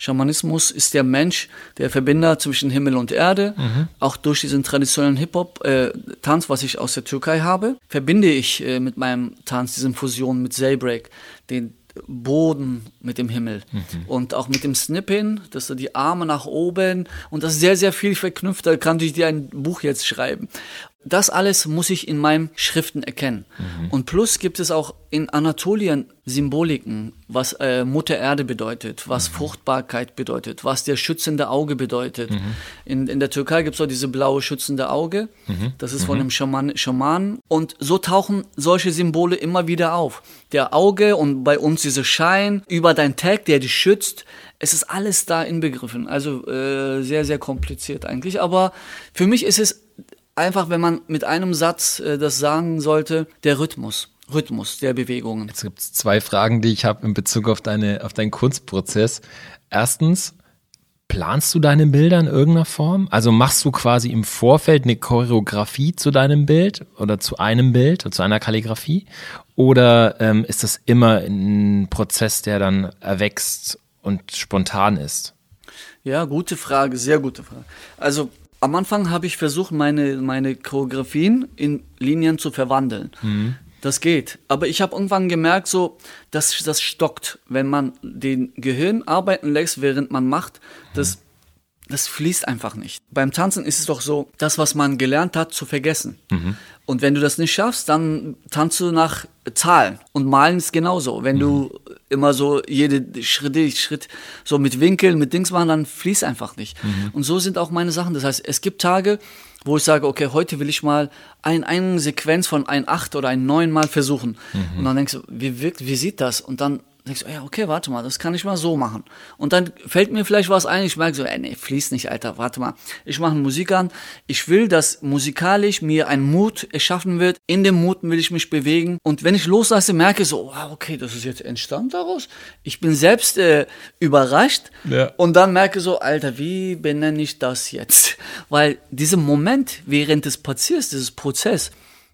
Schamanismus ist der Mensch, der Verbinder zwischen Himmel und Erde. Auch durch diesen traditionellen Hip-Hop-Tanz, was ich aus der Türkei habe, verbinde ich äh, mit meinem Tanz, diesen Fusion mit Zeybreak, den Boden mit dem Himmel und auch mit dem Snipping, dass du die Arme nach oben und das ist sehr, sehr viel verknüpft. Da kann ich dir ein Buch jetzt schreiben. Das alles muss ich in meinen Schriften erkennen. Und plus gibt es auch in Anatolien Symboliken, was äh, Mutter Erde bedeutet, was Fruchtbarkeit bedeutet, was der schützende Auge bedeutet. In, in der Türkei gibt es auch diese blaue schützende Auge. Das ist von einem Schaman, Schaman. Und so tauchen solche Symbole immer wieder auf. Der Auge und bei uns dieser Schein über dein Tag, der dich schützt. Es ist alles da inbegriffen. Also äh, sehr, sehr kompliziert eigentlich. Aber für mich ist es einfach, wenn man mit einem Satz äh, das sagen sollte, der Rhythmus. Rhythmus der Bewegungen. Jetzt gibt es zwei Fragen, die ich habe in Bezug auf, deine, auf deinen Kunstprozess. Erstens, planst du deine Bilder in irgendeiner Form? Also machst du quasi im Vorfeld eine Choreografie zu deinem Bild oder zu einem Bild oder zu einer Kalligrafie? Oder ähm, ist das immer ein Prozess, der dann erwächst und spontan ist? Ja, gute Frage, sehr gute Frage. Also am Anfang habe ich versucht, meine, meine Choreografien in Linien zu verwandeln. Das geht. Aber ich habe irgendwann gemerkt, so, dass das stockt, wenn man den Gehirn arbeiten lässt, während man macht. Das, das fließt einfach nicht. Beim Tanzen ist es doch so, das, was man gelernt hat, zu vergessen. Und wenn du das nicht schaffst, dann tanzt du nach Zahlen. Und malen ist genauso. Wenn du immer so jede Schritt, Schritt so mit Winkeln, mit Dings machen, dann fließt einfach nicht. Und so sind auch meine Sachen. Das heißt, es gibt Tage, wo ich sage, okay, heute will ich mal ein, eine Sequenz von ein acht oder ein neun Mal versuchen. Und dann denkst du, wie wirkt, wie sieht das? Und dann denkst du, ja, okay, warte mal, das kann ich mal so machen. Und dann fällt mir vielleicht was ein, ich merke so, ey, nee, fließt nicht, Alter, warte mal. Ich mache Musik an, ich will, dass musikalisch mir ein Mut erschaffen wird, in dem Mut will ich mich bewegen. Und wenn ich loslasse, merke ich so, wow, okay, das ist jetzt entstanden daraus. Ich bin selbst äh, überrascht Ja. und dann merke so, Alter, wie benenne ich das jetzt? Weil dieser Moment während des Passiers, dieses Prozess,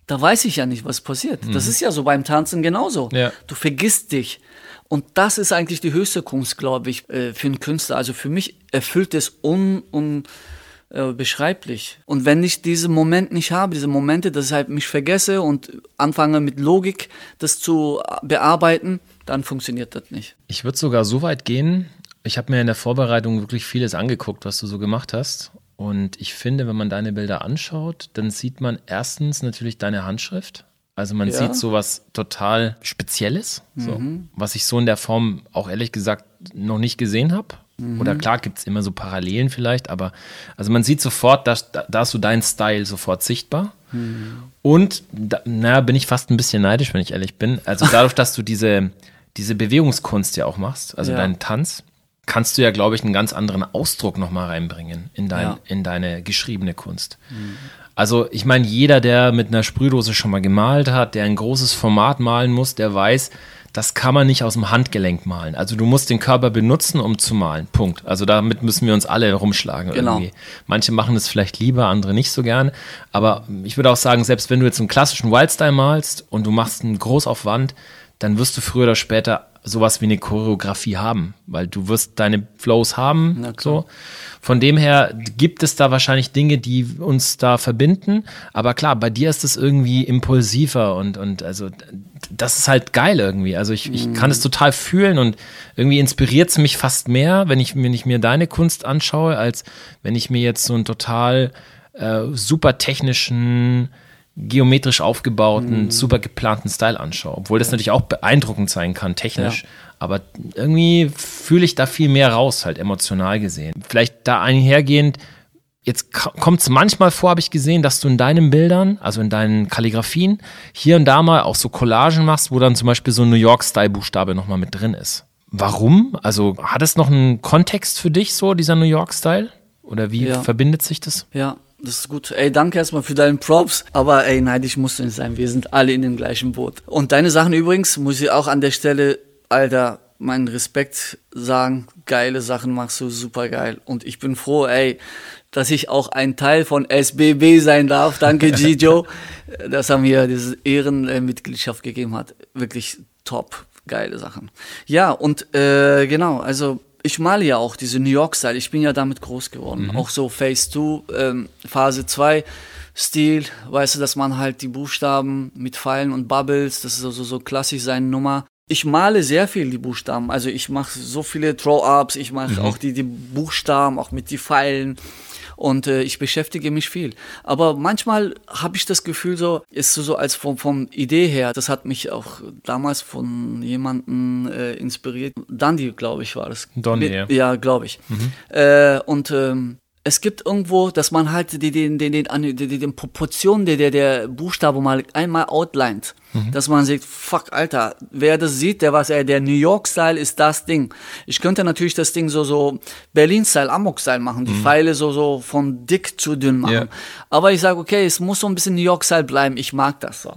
da weiß ich ja nicht, was passiert. Das ist ja so beim Tanzen genauso. Ja. Du vergisst dich. Und das ist eigentlich die höchste Kunst, glaube ich, äh, für einen Künstler. Also für mich erfüllt es un, un, äh. Und wenn ich diesen Moment nicht habe, diese Momente, dass ich halt mich vergesse und anfange mit Logik das zu bearbeiten, dann funktioniert das nicht. Ich würde sogar so weit gehen. Ich habe mir in der Vorbereitung wirklich vieles angeguckt, was du so gemacht hast. Und ich finde, wenn man deine Bilder anschaut, dann sieht man erstens natürlich deine Handschrift. Also man Ja. sieht sowas total Spezielles, so, was ich so in der Form auch ehrlich gesagt noch nicht gesehen habe. Oder klar gibt es immer so Parallelen vielleicht, aber also man sieht sofort, dass, da, ist so dein Style sofort sichtbar. Und da, naja, bin ich fast ein bisschen neidisch, wenn ich ehrlich bin. Also dadurch, dass du diese, diese Bewegungskunst ja auch machst, also Ja. deinen Tanz, kannst du ja, glaube ich, einen ganz anderen Ausdruck nochmal reinbringen in, dein, Ja. in deine geschriebene Kunst. Also ich meine, jeder, der mit einer Sprühdose schon mal gemalt hat, der ein großes Format malen muss, der weiß, das kann man nicht aus dem Handgelenk malen. Also du musst den Körper benutzen, um zu malen. Punkt. Also damit müssen wir uns alle rumschlagen Genau. irgendwie. Manche machen es vielleicht lieber, andere nicht so gern. Aber ich würde auch sagen, selbst wenn du jetzt einen klassischen Wildstyle malst und du machst einen Großaufwand, dann wirst du früher oder später sowas wie eine Choreografie haben, weil du wirst deine Flows haben. So. Von dem her gibt es da wahrscheinlich Dinge, die uns da verbinden. Aber klar, bei dir ist es irgendwie impulsiver und, und also das ist halt geil irgendwie. Also ich, ich kann es total fühlen und irgendwie inspiriert es mich fast mehr, wenn ich, wenn ich mir deine Kunst anschaue, als wenn ich mir jetzt so einen total äh, super technischen, geometrisch aufgebauten, super geplanten Style anschaue. Obwohl das natürlich auch beeindruckend sein kann, technisch. Ja. Aber irgendwie fühle ich da viel mehr raus, halt emotional gesehen. Vielleicht da einhergehend, jetzt kommt es manchmal vor, habe ich gesehen, dass du in deinen Bildern, also in deinen Kalligrafien, hier und da mal auch so Collagen machst, wo dann zum Beispiel so ein New York-Style-Buchstabe nochmal mit drin ist. Warum? Also hat es noch einen Kontext für dich, so dieser New York-Style? Oder wie Ja. verbindet sich das? Ja, das ist gut. Ey, danke erstmal für deinen Props. Aber ey, neidisch musst du nicht sein. Wir sind alle in dem gleichen Boot. Und deine Sachen übrigens, muss ich auch an der Stelle, Alter, meinen Respekt sagen. Geile Sachen machst du super geil. Und ich bin froh, ey, dass ich auch ein Teil von SBB sein darf. Danke, Gijo, dass er mir diese Ehrenmitgliedschaft gegeben hat. Wirklich top. Geile Sachen. Ja, und äh, genau, also ich male ja auch diese New York-Style. Ich bin ja damit groß geworden. Auch so Phase 2, ähm, Phase 2 Stil, weißt du, dass man halt die Buchstaben mit Pfeilen und Bubbles, das ist so, so, klassisch seine Nummer. Ich male sehr viel die Buchstaben. Also ich mache so viele Throw-Ups, ich mache auch die, die Buchstaben, auch mit die Pfeilen. Und äh, ich beschäftige mich viel. Aber manchmal habe ich das Gefühl, so ist so, als vom, vom Idee her, das hat mich auch damals von jemandem äh, inspiriert. Dandy, glaube ich, war das. Donny, ja. Ja, glaube ich. Äh, und ähm, es gibt irgendwo, dass man halt die, den, den, den, die, die, den Proportionen der, der, der Buchstabe mal einmal outlined. Dass man sagt, fuck, Alter, wer das sieht, der weiß, ey, der New York-Style ist das Ding. Ich könnte natürlich das Ding so, so Berlin-Style, Amok-Style machen, die Pfeile so, so von dick zu dünn machen. Ja. Aber ich sage, okay, es muss so ein bisschen New York-Style bleiben, ich mag das so.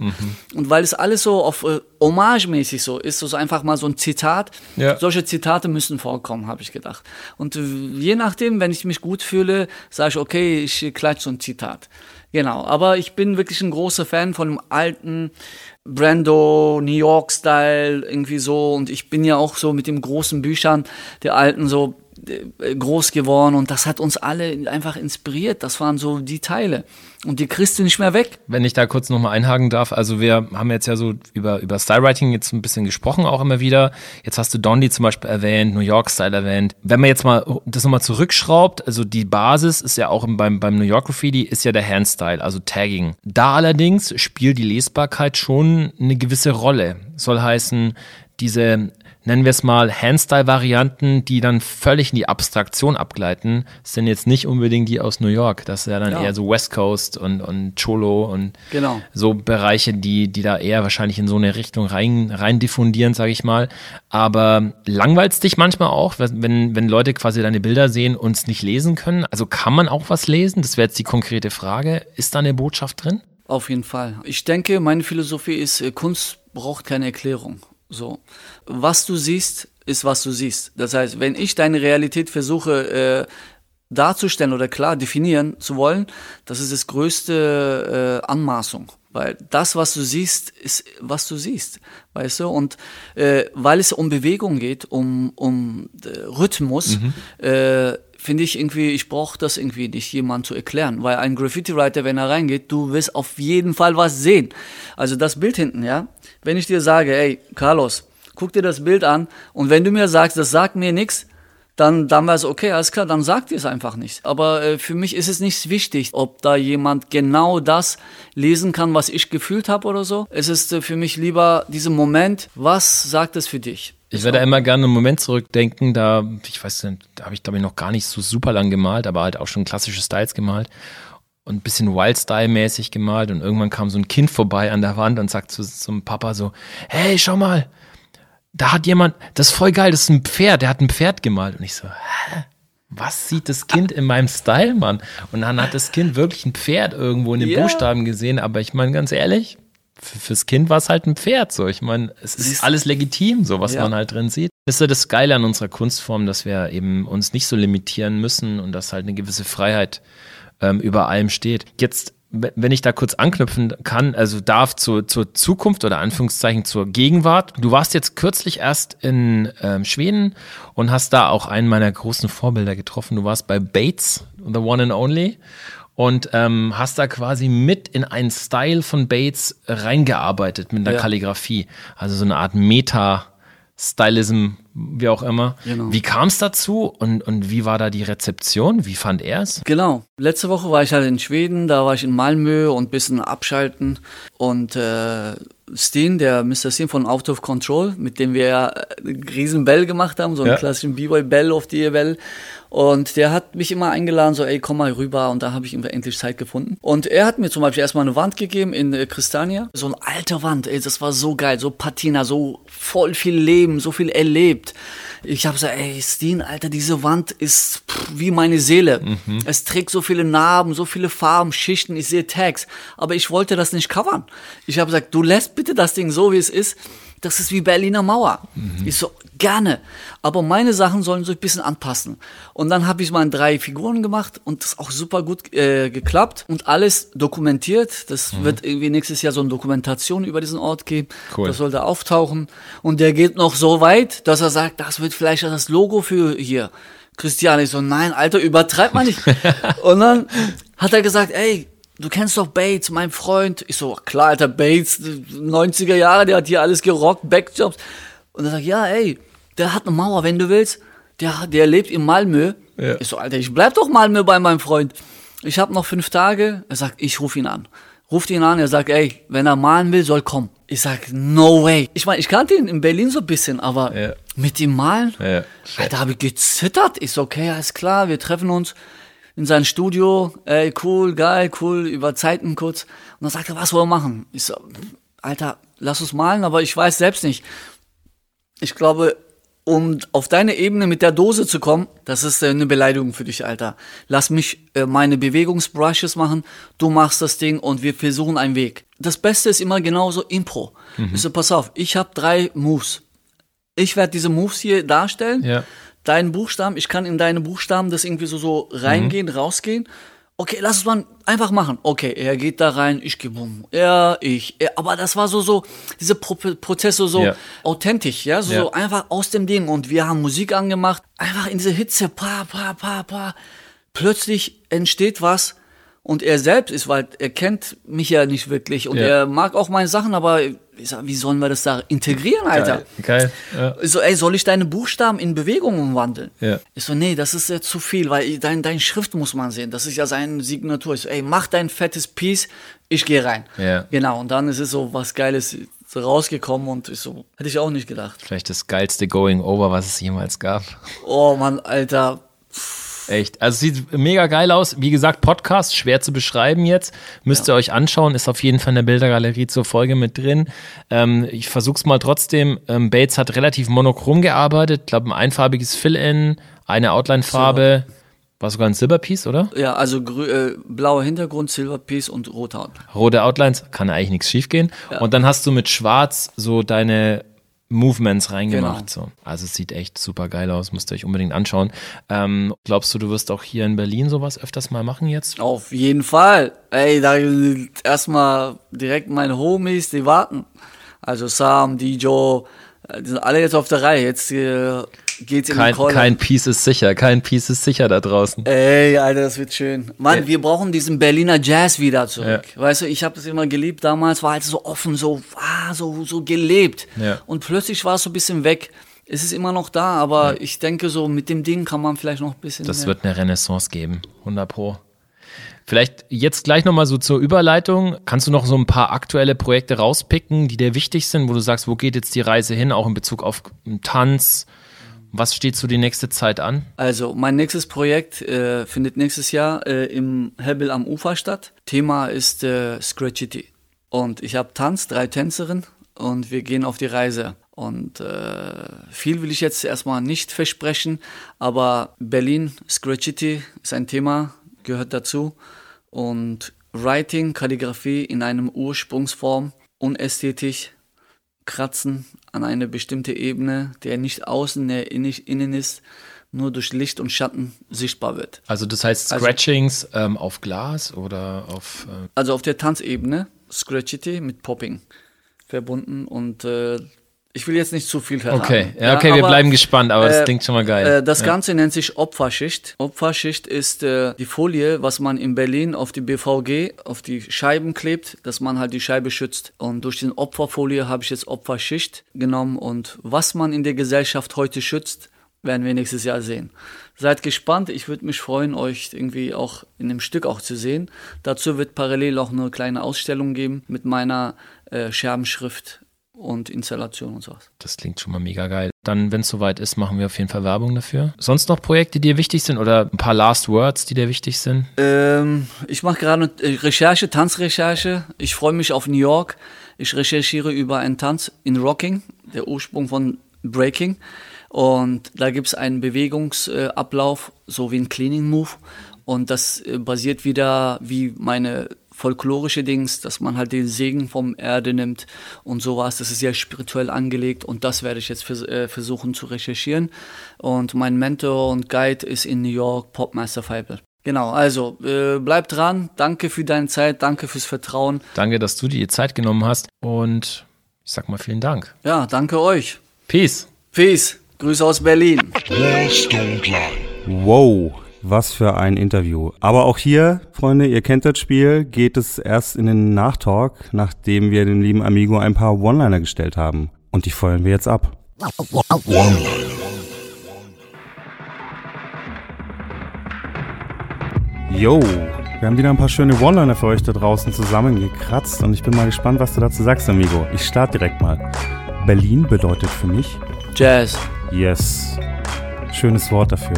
Und weil es alles so auf Hommage-mäßig so ist, so einfach mal so ein Zitat, Ja. solche Zitate müssen vorkommen, habe ich gedacht. Und äh, je nachdem, wenn ich mich gut fühle, sage ich, okay, ich klatsche so ein Zitat. Genau, aber ich bin wirklich ein großer Fan von dem alten Brando, New York-Style, irgendwie so. Und ich bin ja auch so mit den großen Büchern der alten so groß geworden und das hat uns alle einfach inspiriert. Das waren so die Teile. Und die kriegst du nicht mehr weg. Wenn ich da kurz nochmal einhaken darf, also wir haben jetzt ja so über, über Stylewriting jetzt ein bisschen gesprochen, auch immer wieder. Jetzt hast du Dondi zum Beispiel erwähnt, New York Style erwähnt. Wenn man jetzt mal das nochmal zurückschraubt, also die Basis ist ja auch im- beim, beim New York Graffiti, ist ja der Handstyle, also Tagging. Da allerdings spielt die Lesbarkeit schon eine gewisse Rolle. Soll heißen, diese nennen wir es mal, Handstyle-Varianten, die dann völlig in die Abstraktion abgleiten, sind jetzt nicht unbedingt die aus New York. Das ist ja dann Ja. eher so West Coast und, und Cholo und Genau. so Bereiche, die, die da eher wahrscheinlich in so eine Richtung rein, rein diffundieren, sage ich mal. Aber langweilst dich manchmal auch, wenn, wenn Leute quasi deine Bilder sehen und es nicht lesen können? Also kann man auch was lesen? Das wäre jetzt die konkrete Frage. Ist da eine Botschaft drin? Auf jeden Fall. Ich denke, meine Philosophie ist, äh, Kunst braucht keine Erklärung. So. Was du siehst, ist, was du siehst. Das heißt, wenn ich deine Realität versuche, äh, darzustellen oder klar definieren zu wollen, das ist das größte äh, Anmaßung. Weil das, was du siehst, ist, was du siehst. Weißt du? Und äh, weil es um Bewegung geht, um, um äh, Rhythmus, äh, finde ich irgendwie, ich brauche das irgendwie nicht jemand zu erklären. Weil ein Graffiti-Writer, wenn er reingeht, du wirst auf jeden Fall was sehen. Also das Bild hinten, ja. Wenn ich dir sage, ey, Carlos, guck dir das Bild an und wenn du mir sagst, das sagt mir nichts, dann, dann war es okay, alles klar, dann sagt ihr es einfach nicht. Aber äh, für mich ist es nicht wichtig, ob da jemand genau das lesen kann, was ich gefühlt habe oder so. Es ist äh, für mich lieber dieser Moment, was sagt es für dich? Ich werde immer gerne einen Moment zurückdenken, da, ich weiß nicht, da habe ich glaube ich noch gar nicht so super lang gemalt, aber halt auch schon klassische Styles gemalt und ein bisschen Wild-Style-mäßig gemalt und irgendwann kam so ein Kind vorbei an der Wand und sagt zu, zum Papa so, hey, schau mal, da hat jemand, das ist voll geil, das ist ein Pferd, der hat ein Pferd gemalt. Und ich so, hä? Was sieht das Kind in meinem Style, Mann? Und dann hat das Kind wirklich ein Pferd irgendwo in den Ja. Buchstaben gesehen, aber ich meine, ganz ehrlich, fürs Kind war es halt ein Pferd, so. Ich meine, es ist alles legitim, so, was Ja. man halt drin sieht. Das ist ja das Geile an unserer Kunstform, dass wir eben uns nicht so limitieren müssen und dass halt eine gewisse Freiheit ähm, über allem steht. Jetzt, wenn ich da kurz anknüpfen kann, also darf zur, zur Zukunft oder Anführungszeichen zur Gegenwart. Du warst jetzt kürzlich erst in ähm, Schweden und hast da auch einen meiner großen Vorbilder getroffen. Du warst bei Bates, The One and Only. Und ähm, hast da quasi mit in einen Style von Bates reingearbeitet mit einer Ja. Kalligrafie. Also so eine Art Meta-Stylism, wie auch immer. Genau. Wie kam es dazu und, und wie war da die Rezeption? Wie fand er es? Genau. Letzte Woche war ich halt in Schweden, da war ich in Malmö und bisschen abschalten. Und äh, Steen, der Mr. Steen von Out of Control, mit dem wir ja äh, riesen Bell gemacht haben, so einen Ja. klassischen B-Boy-Bell auf die Bell. Und der hat mich immer eingeladen, so, ey, komm mal rüber. Und da habe ich ihm endlich Zeit gefunden. Und er hat mir zum Beispiel erstmal eine Wand gegeben in äh, Kristania. So eine alte Wand, ey, das war so geil, so Patina, so voll viel Leben, so viel erlebt. Ich habe gesagt, ey, Steen, Alter, diese Wand ist pff, wie meine Seele. Es trägt so viele Narben, so viele Farben, Schichten, ich sehe Tags. Aber ich wollte das nicht covern. Ich habe gesagt, du lässt bitte das Ding so, wie es ist. Das ist wie Berliner Mauer. Ich so, gerne. Aber meine Sachen sollen so ein bisschen anpassen. Und dann habe ich mal drei Figuren gemacht und das ist auch super gut äh, geklappt und alles dokumentiert. Das wird irgendwie nächstes Jahr so eine Dokumentation über diesen Ort geben. Cool. Das soll da auftauchen. Und der geht noch so weit, dass er sagt, das wird vielleicht das Logo für hier. Christian, ich so, nein, Alter, übertreib mal nicht. und dann hat er gesagt, ey, du kennst doch Bates, mein Freund. Ich so, klar, Alter, Bates, 90er Jahre, der hat hier alles gerockt, Backjobs. Und er sagt, ja, ey, der hat eine Mauer, wenn du willst. Der, der lebt in Malmö. Ja. Ich so, Alter, ich bleib doch Malmö bei meinem Freund. Ich habe noch fünf Tage. Er sagt, ich rufe ihn an. Ruft ihn an, er sagt, ey, wenn er malen will, soll kommen. Ich sag, no way. Ich meine, ich kannte ihn in Berlin so ein bisschen, aber Ja. mit ihm malen? Ja. Alter, habe ich gezittert. Ich so, okay, alles klar, wir treffen uns in sein Studio. Ey, cool, geil, cool, über Zeiten kurz. Und dann sagt er, was wollen wir machen? Ich so, Alter, lass uns malen, aber ich weiß selbst nicht. Ich glaube, um auf deine Ebene mit der Dose zu kommen, das ist äh, eine Beleidigung für dich, Alter. Lass mich äh, meine Bewegungsbrushes machen, du machst das Ding und wir versuchen einen Weg. Das Beste ist immer genauso Impro. Ich so, pass auf, ich habe drei Moves. Ich werde diese Moves hier darstellen. Ja. Deinen Buchstaben, ich kann in deine Buchstaben das irgendwie so, so reingehen, rausgehen. Okay, lass es mal einfach machen. Okay, er geht da rein, ich gehe bumm. Er, ich. Er, aber das war so, so, diese Pro Prozesse so Ja. authentisch, ja, so, Ja. so einfach aus dem Ding. Und wir haben Musik angemacht, einfach in diese Hitze, pa, pa, pa, pa. Plötzlich entsteht was. Und er selbst ist, weil er kennt mich ja nicht wirklich und Ja. er mag auch meine Sachen, aber ich sag, wie sollen wir das da integrieren, Alter? Geil. Geil. Ja. So, ey, soll ich deine Buchstaben in Bewegung umwandeln? Ja. Ich so, nee, das ist ja zu viel, weil dein, dein Schrift muss man sehen. Das ist ja seine Signatur. Ich so, ey, mach dein fettes Piece, ich gehe rein. Ja. Genau, und dann ist es so was Geiles so rausgekommen und ich so, hätte ich auch nicht gedacht. Vielleicht das geilste Going Over, was es jemals gab. Oh Mann, Alter. Echt. Also sieht mega geil aus. Wie gesagt, Podcast, schwer zu beschreiben jetzt. Müsst ihr euch anschauen, ist auf jeden Fall in der Bildergalerie zur Folge mit drin. Ähm, ich versuch's mal trotzdem. Ähm, Bates hat relativ monochrom gearbeitet. Ich glaube, ein einfarbiges Fill-In, eine Outline-Farbe. War sogar ein Silberpiece, oder? Ja, also äh, blauer Hintergrund, Silverpiece und roter Outline. Rote Outlines, kann eigentlich nichts schiefgehen. Und dann hast du mit Schwarz so deine Movements reingemacht. Genau. So. Also es sieht echt super geil aus, müsst ihr euch unbedingt anschauen. Ähm, glaubst du, du wirst auch hier in Berlin sowas öfters mal machen jetzt? Auf jeden Fall. Ey, da erstmal direkt meine Homies, die warten. Also Sam, DJ, äh, die sind alle jetzt auf der Reihe. Jetzt äh, geht's in Kein, den Call. kein Piece ist sicher, kein Piece ist sicher da draußen. Ey, Alter, das wird schön. Mann, Ja. wir brauchen diesen Berliner Jazz wieder zurück. Weißt du, ich habe das immer geliebt. Damals war halt so offen, so, ah, so, so gelebt. Ja. Und plötzlich war es so ein bisschen weg. Es ist immer noch da, aber ich denke so, mit dem Ding kann man vielleicht noch ein bisschen. Das mehr- wird eine Renaissance geben, 100 pro. Vielleicht jetzt gleich nochmal so zur Überleitung. Kannst du noch so ein paar aktuelle Projekte rauspicken, die dir wichtig sind, wo du sagst, wo geht jetzt die Reise hin, auch in Bezug auf Tanz? Was steht so die nächste Zeit an? Also, mein nächstes Projekt äh, findet nächstes Jahr äh, im Hebel am Ufer statt. Thema ist äh, Scratchity. Und ich habe Tanz, drei Tänzerinnen und wir gehen auf die Reise. Und äh, viel will ich jetzt erstmal nicht versprechen, aber Berlin, Scratchity ist ein Thema, gehört dazu. Und Writing, Kalligrafie in einem Ursprungsform, unästhetisch, kratzen an eine bestimmte Ebene, der nicht außen, der in- innen ist, nur durch Licht und Schatten sichtbar wird. Also das heißt Also- Scratchings ähm, auf Glas oder auf äh, Also auf der Tanzebene, Scratchity mit Popping verbunden und äh, ich will jetzt nicht zu viel verraten. Okay, ja, okay, wir aber, bleiben gespannt, aber das äh, klingt schon mal geil. Äh, das ja. Ganze nennt sich Opferschicht. Opferschicht ist äh, die Folie, was man in Berlin auf die BVG, auf die Scheiben klebt, dass man halt die Scheibe schützt. Und durch den Opferfolie habe ich jetzt Opferschicht genommen und was man in der Gesellschaft heute schützt, werden wir nächstes Jahr sehen. Seid gespannt, ich würde mich freuen, euch irgendwie auch in dem Stück auch zu sehen. Dazu wird parallel auch eine kleine Ausstellung geben mit meiner äh, Scherbenschrift und Installation und sowas. Das klingt schon mal mega geil. Dann, wenn es soweit ist, machen wir auf jeden Fall Werbung dafür. Sonst noch Projekte, die dir wichtig sind oder ein paar Last Words, die dir wichtig sind? Ähm, ich mache gerade äh, Recherche, Tanzrecherche. Ich freue mich auf New York. Ich recherchiere über einen Tanz in Rocking, der Ursprung von Breaking. Und da gibt es einen Bewegungsablauf, so wie ein Cleaning Move. Und das äh, basiert wieder wie meine folklorische Dings, dass man halt den Segen vom Erde nimmt und sowas. Das ist sehr spirituell angelegt und das werde ich jetzt vers äh, versuchen zu recherchieren. Und mein Mentor und Guide ist in New York, Popmaster Feibel. Genau, also äh, bleib dran. Danke für deine Zeit, danke fürs Vertrauen. Danke, dass du dir die Zeit genommen hast und ich sag mal vielen Dank. Ja, danke euch. Peace. Peace. Grüße aus Berlin. Wow, was für ein Interview. Aber auch hier, Freunde, ihr kennt das Spiel, geht es erst in den Nachtalk, nachdem wir dem lieben Amigo ein paar One-Liner gestellt haben. Und die feuern wir jetzt ab. Yo, wir haben wieder ein paar schöne One-Liner für euch da draußen zusammengekratzt und ich bin mal gespannt, was du dazu sagst, Amigo. Ich starte direkt mal. Berlin bedeutet für mich Jazz. Yes. Schönes Wort dafür.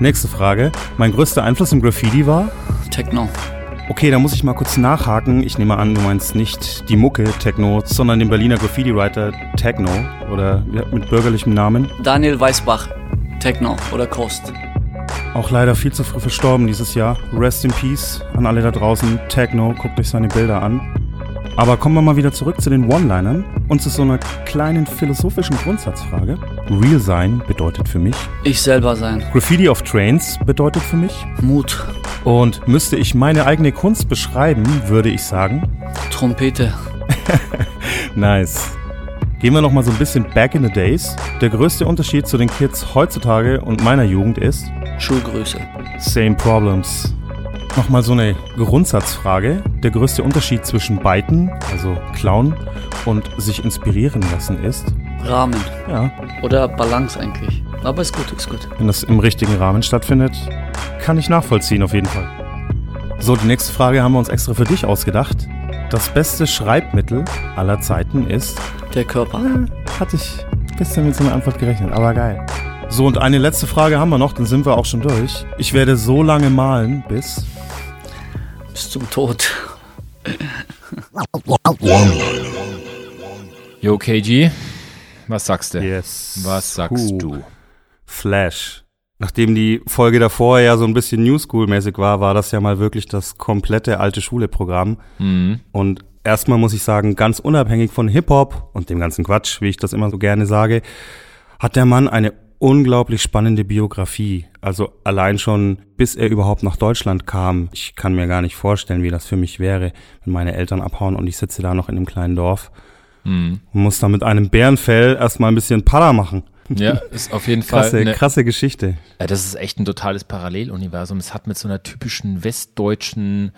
Nächste Frage. Mein größter Einfluss im Graffiti war? Techno. Okay, da muss ich mal kurz nachhaken. Ich nehme an, du meinst nicht die Mucke Techno, sondern den Berliner Graffiti-Writer Techno oder mit bürgerlichem Namen. Daniel Weißbach. Techno oder Coast. Auch leider viel zu früh verstorben dieses Jahr. Rest in Peace an alle da draußen. Techno, guckt euch seine Bilder an. Aber kommen wir mal wieder zurück zu den One-Linern und zu so einer kleinen philosophischen Grundsatzfrage. Real sein bedeutet für mich. Ich selber sein. Graffiti of Trains bedeutet für mich. Mut. Und müsste ich meine eigene Kunst beschreiben, würde ich sagen, Trompete. nice. Gehen wir noch mal so ein bisschen back in the days. Der größte Unterschied zu den Kids heutzutage und meiner Jugend ist Schuhgröße. same problems. Nochmal so eine Grundsatzfrage. Der größte Unterschied zwischen Biten, also klauen, und sich inspirieren lassen ist, Rahmen. ja, Oder Balance eigentlich. Aber ist gut, ist gut. wenn das im richtigen Rahmen stattfindet, kann ich nachvollziehen auf jeden Fall. So, die nächste Frage haben wir uns extra für dich ausgedacht. Das beste Schreibmittel aller Zeiten ist. Der Körper. Hatte ich ein bisschen mit so einer Antwort gerechnet, aber geil. So, und eine letzte Frage haben wir noch, dann sind wir auch schon durch. Ich werde so lange malen, bis. Bis zum Tod. Jo, KG, was sagst du? Yes. Was sagst Puh. du? Flash. Nachdem die Folge davor ja so ein bisschen New School-mäßig war, war das ja mal wirklich das komplette alte Schule-Programm. Mhm. Und erstmal muss ich sagen, ganz unabhängig von Hip-Hop und dem ganzen Quatsch, wie ich das immer so gerne sage, hat der Mann eine unglaublich spannende Biografie. Also allein schon, bis er überhaupt nach Deutschland kam. Ich kann mir gar nicht vorstellen, wie das für mich wäre, wenn meine Eltern abhauen und ich sitze da noch in einem kleinen Dorf Mhm. und muss da mit einem Bärenfell erstmal ein bisschen Para machen. Ja, ist auf jeden Fall. Krasse, eine- krasse Geschichte. Ja, das ist echt ein totales Paralleluniversum. Es hat mit so einer typischen westdeutschen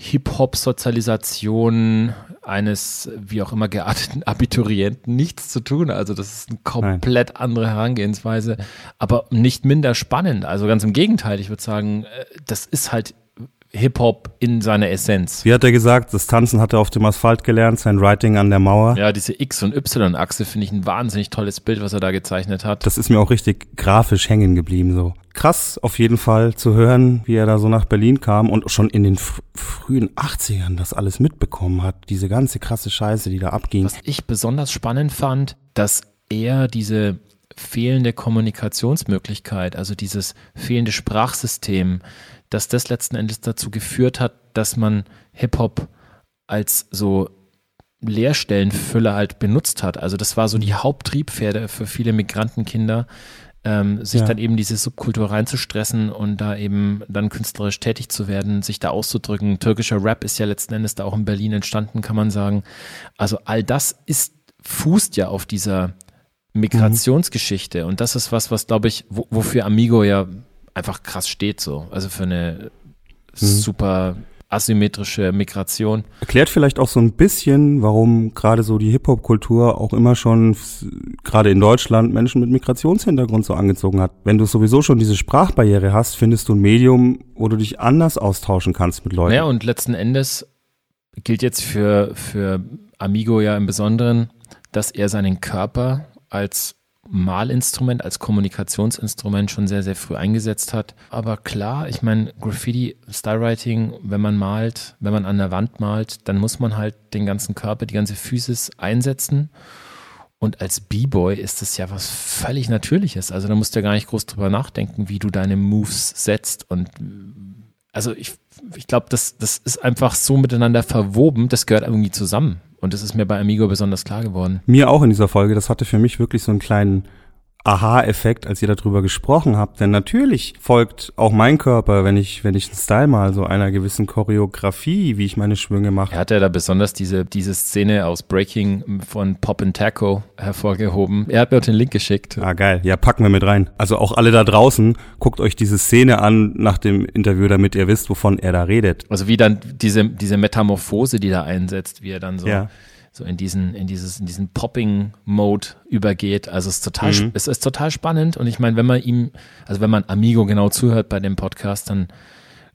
Hip-Hop-Sozialisation eines, wie auch immer gearteten Abiturienten nichts zu tun. Also das ist eine komplett andere Herangehensweise, aber nicht minder spannend. Also ganz im Gegenteil, ich würde sagen, äh, das ist halt Hip-Hop in seiner Essenz. Wie hat er gesagt? Das Tanzen hat er auf dem Asphalt gelernt, sein Writing an der Mauer. Ja, diese X- und Y-Achse finde ich ein wahnsinnig tolles Bild, was er da gezeichnet hat. Das ist mir auch richtig grafisch hängen geblieben so. Krass auf jeden Fall zu hören, wie er da so nach Berlin kam und schon in den fr frühen 80ern das alles mitbekommen hat. Diese ganze krasse Scheiße, die da abging. Was ich besonders spannend fand, dass er diese fehlende Kommunikationsmöglichkeit, also dieses fehlende Sprachsystem, dass das letzten Endes dazu geführt hat, dass man Hip-Hop als so Leerstellenfüller halt benutzt hat. Also das war so die Haupttriebpferde für viele Migrantenkinder, ähm, sich Ja. dann eben diese Subkultur reinzustressen und da eben dann künstlerisch tätig zu werden, sich da auszudrücken. Türkischer Rap ist ja letzten Endes da auch in Berlin entstanden, kann man sagen. Also all das ist, fußt ja auf dieser Migrationsgeschichte und das ist was, was glaube ich, wo, wofür Amigo ja einfach krass steht so. Also für eine super asymmetrische Migration. Erklärt vielleicht auch so ein bisschen, warum gerade so die Hip-Hop-Kultur auch immer schon, gerade in Deutschland, Menschen mit Migrationshintergrund so angezogen hat. Wenn du sowieso schon diese Sprachbarriere hast, findest du ein Medium, wo du dich anders austauschen kannst mit Leuten. Ja, und letzten Endes gilt jetzt für, für Amigo ja im Besonderen, dass er seinen Körper als Malinstrument, als Kommunikationsinstrument schon sehr, sehr früh eingesetzt hat. Aber klar, ich meine, Graffiti, Stylewriting, wenn man malt, wenn man an der Wand malt, dann muss man halt den ganzen Körper, die ganze Physis einsetzen. Und als B-Boy ist das ja was völlig Natürliches. Also da musst du ja gar nicht groß drüber nachdenken, wie du deine Moves setzt. Und also ich, ich glaube, das, das ist einfach so miteinander verwoben, das gehört irgendwie zusammen. Und das ist mir bei Amigo besonders klar geworden. Mir auch in dieser Folge, das hatte für mich wirklich so einen kleinen Aha-Effekt, als ihr darüber gesprochen habt. Denn natürlich folgt auch mein Körper, wenn ich, wenn ich einen Style mal so einer gewissen Choreografie, wie ich meine Schwünge mache. Er hat ja da besonders diese, diese Szene aus Breaking von Pop and Taco hervorgehoben. Er hat mir auch den Link geschickt. Ah, geil. Ja, packen wir mit rein. Also auch alle da draußen, guckt euch diese Szene an nach dem Interview, damit ihr wisst, wovon er da redet. Also wie dann diese, diese Metamorphose, die da einsetzt, wie er dann so, Ja. So in diesen, in dieses, in diesen Popping-Mode übergeht. Also es ist total, Mhm. es ist total spannend. Und ich meine, wenn man ihm, also wenn man Amigo genau zuhört bei dem Podcast, dann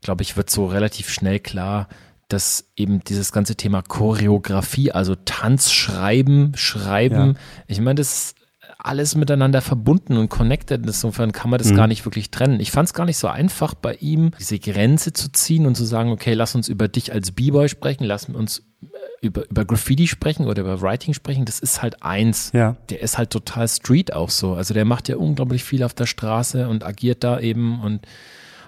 glaube ich, wird so relativ schnell klar, dass eben dieses ganze Thema Choreografie, also Tanz, Schreiben, Schreiben, Ja. ich meine, das ist alles miteinander verbunden und connected. Insofern kann man das Mhm. gar nicht wirklich trennen. Ich fand es gar nicht so einfach bei ihm, diese Grenze zu ziehen und zu sagen, okay, lass uns über dich als B-Boy sprechen, lass uns über, über Graffiti sprechen oder über Writing sprechen. Das ist halt eins. Ja. Der ist halt total Street auch so. Also der macht ja unglaublich viel auf der Straße und agiert da eben und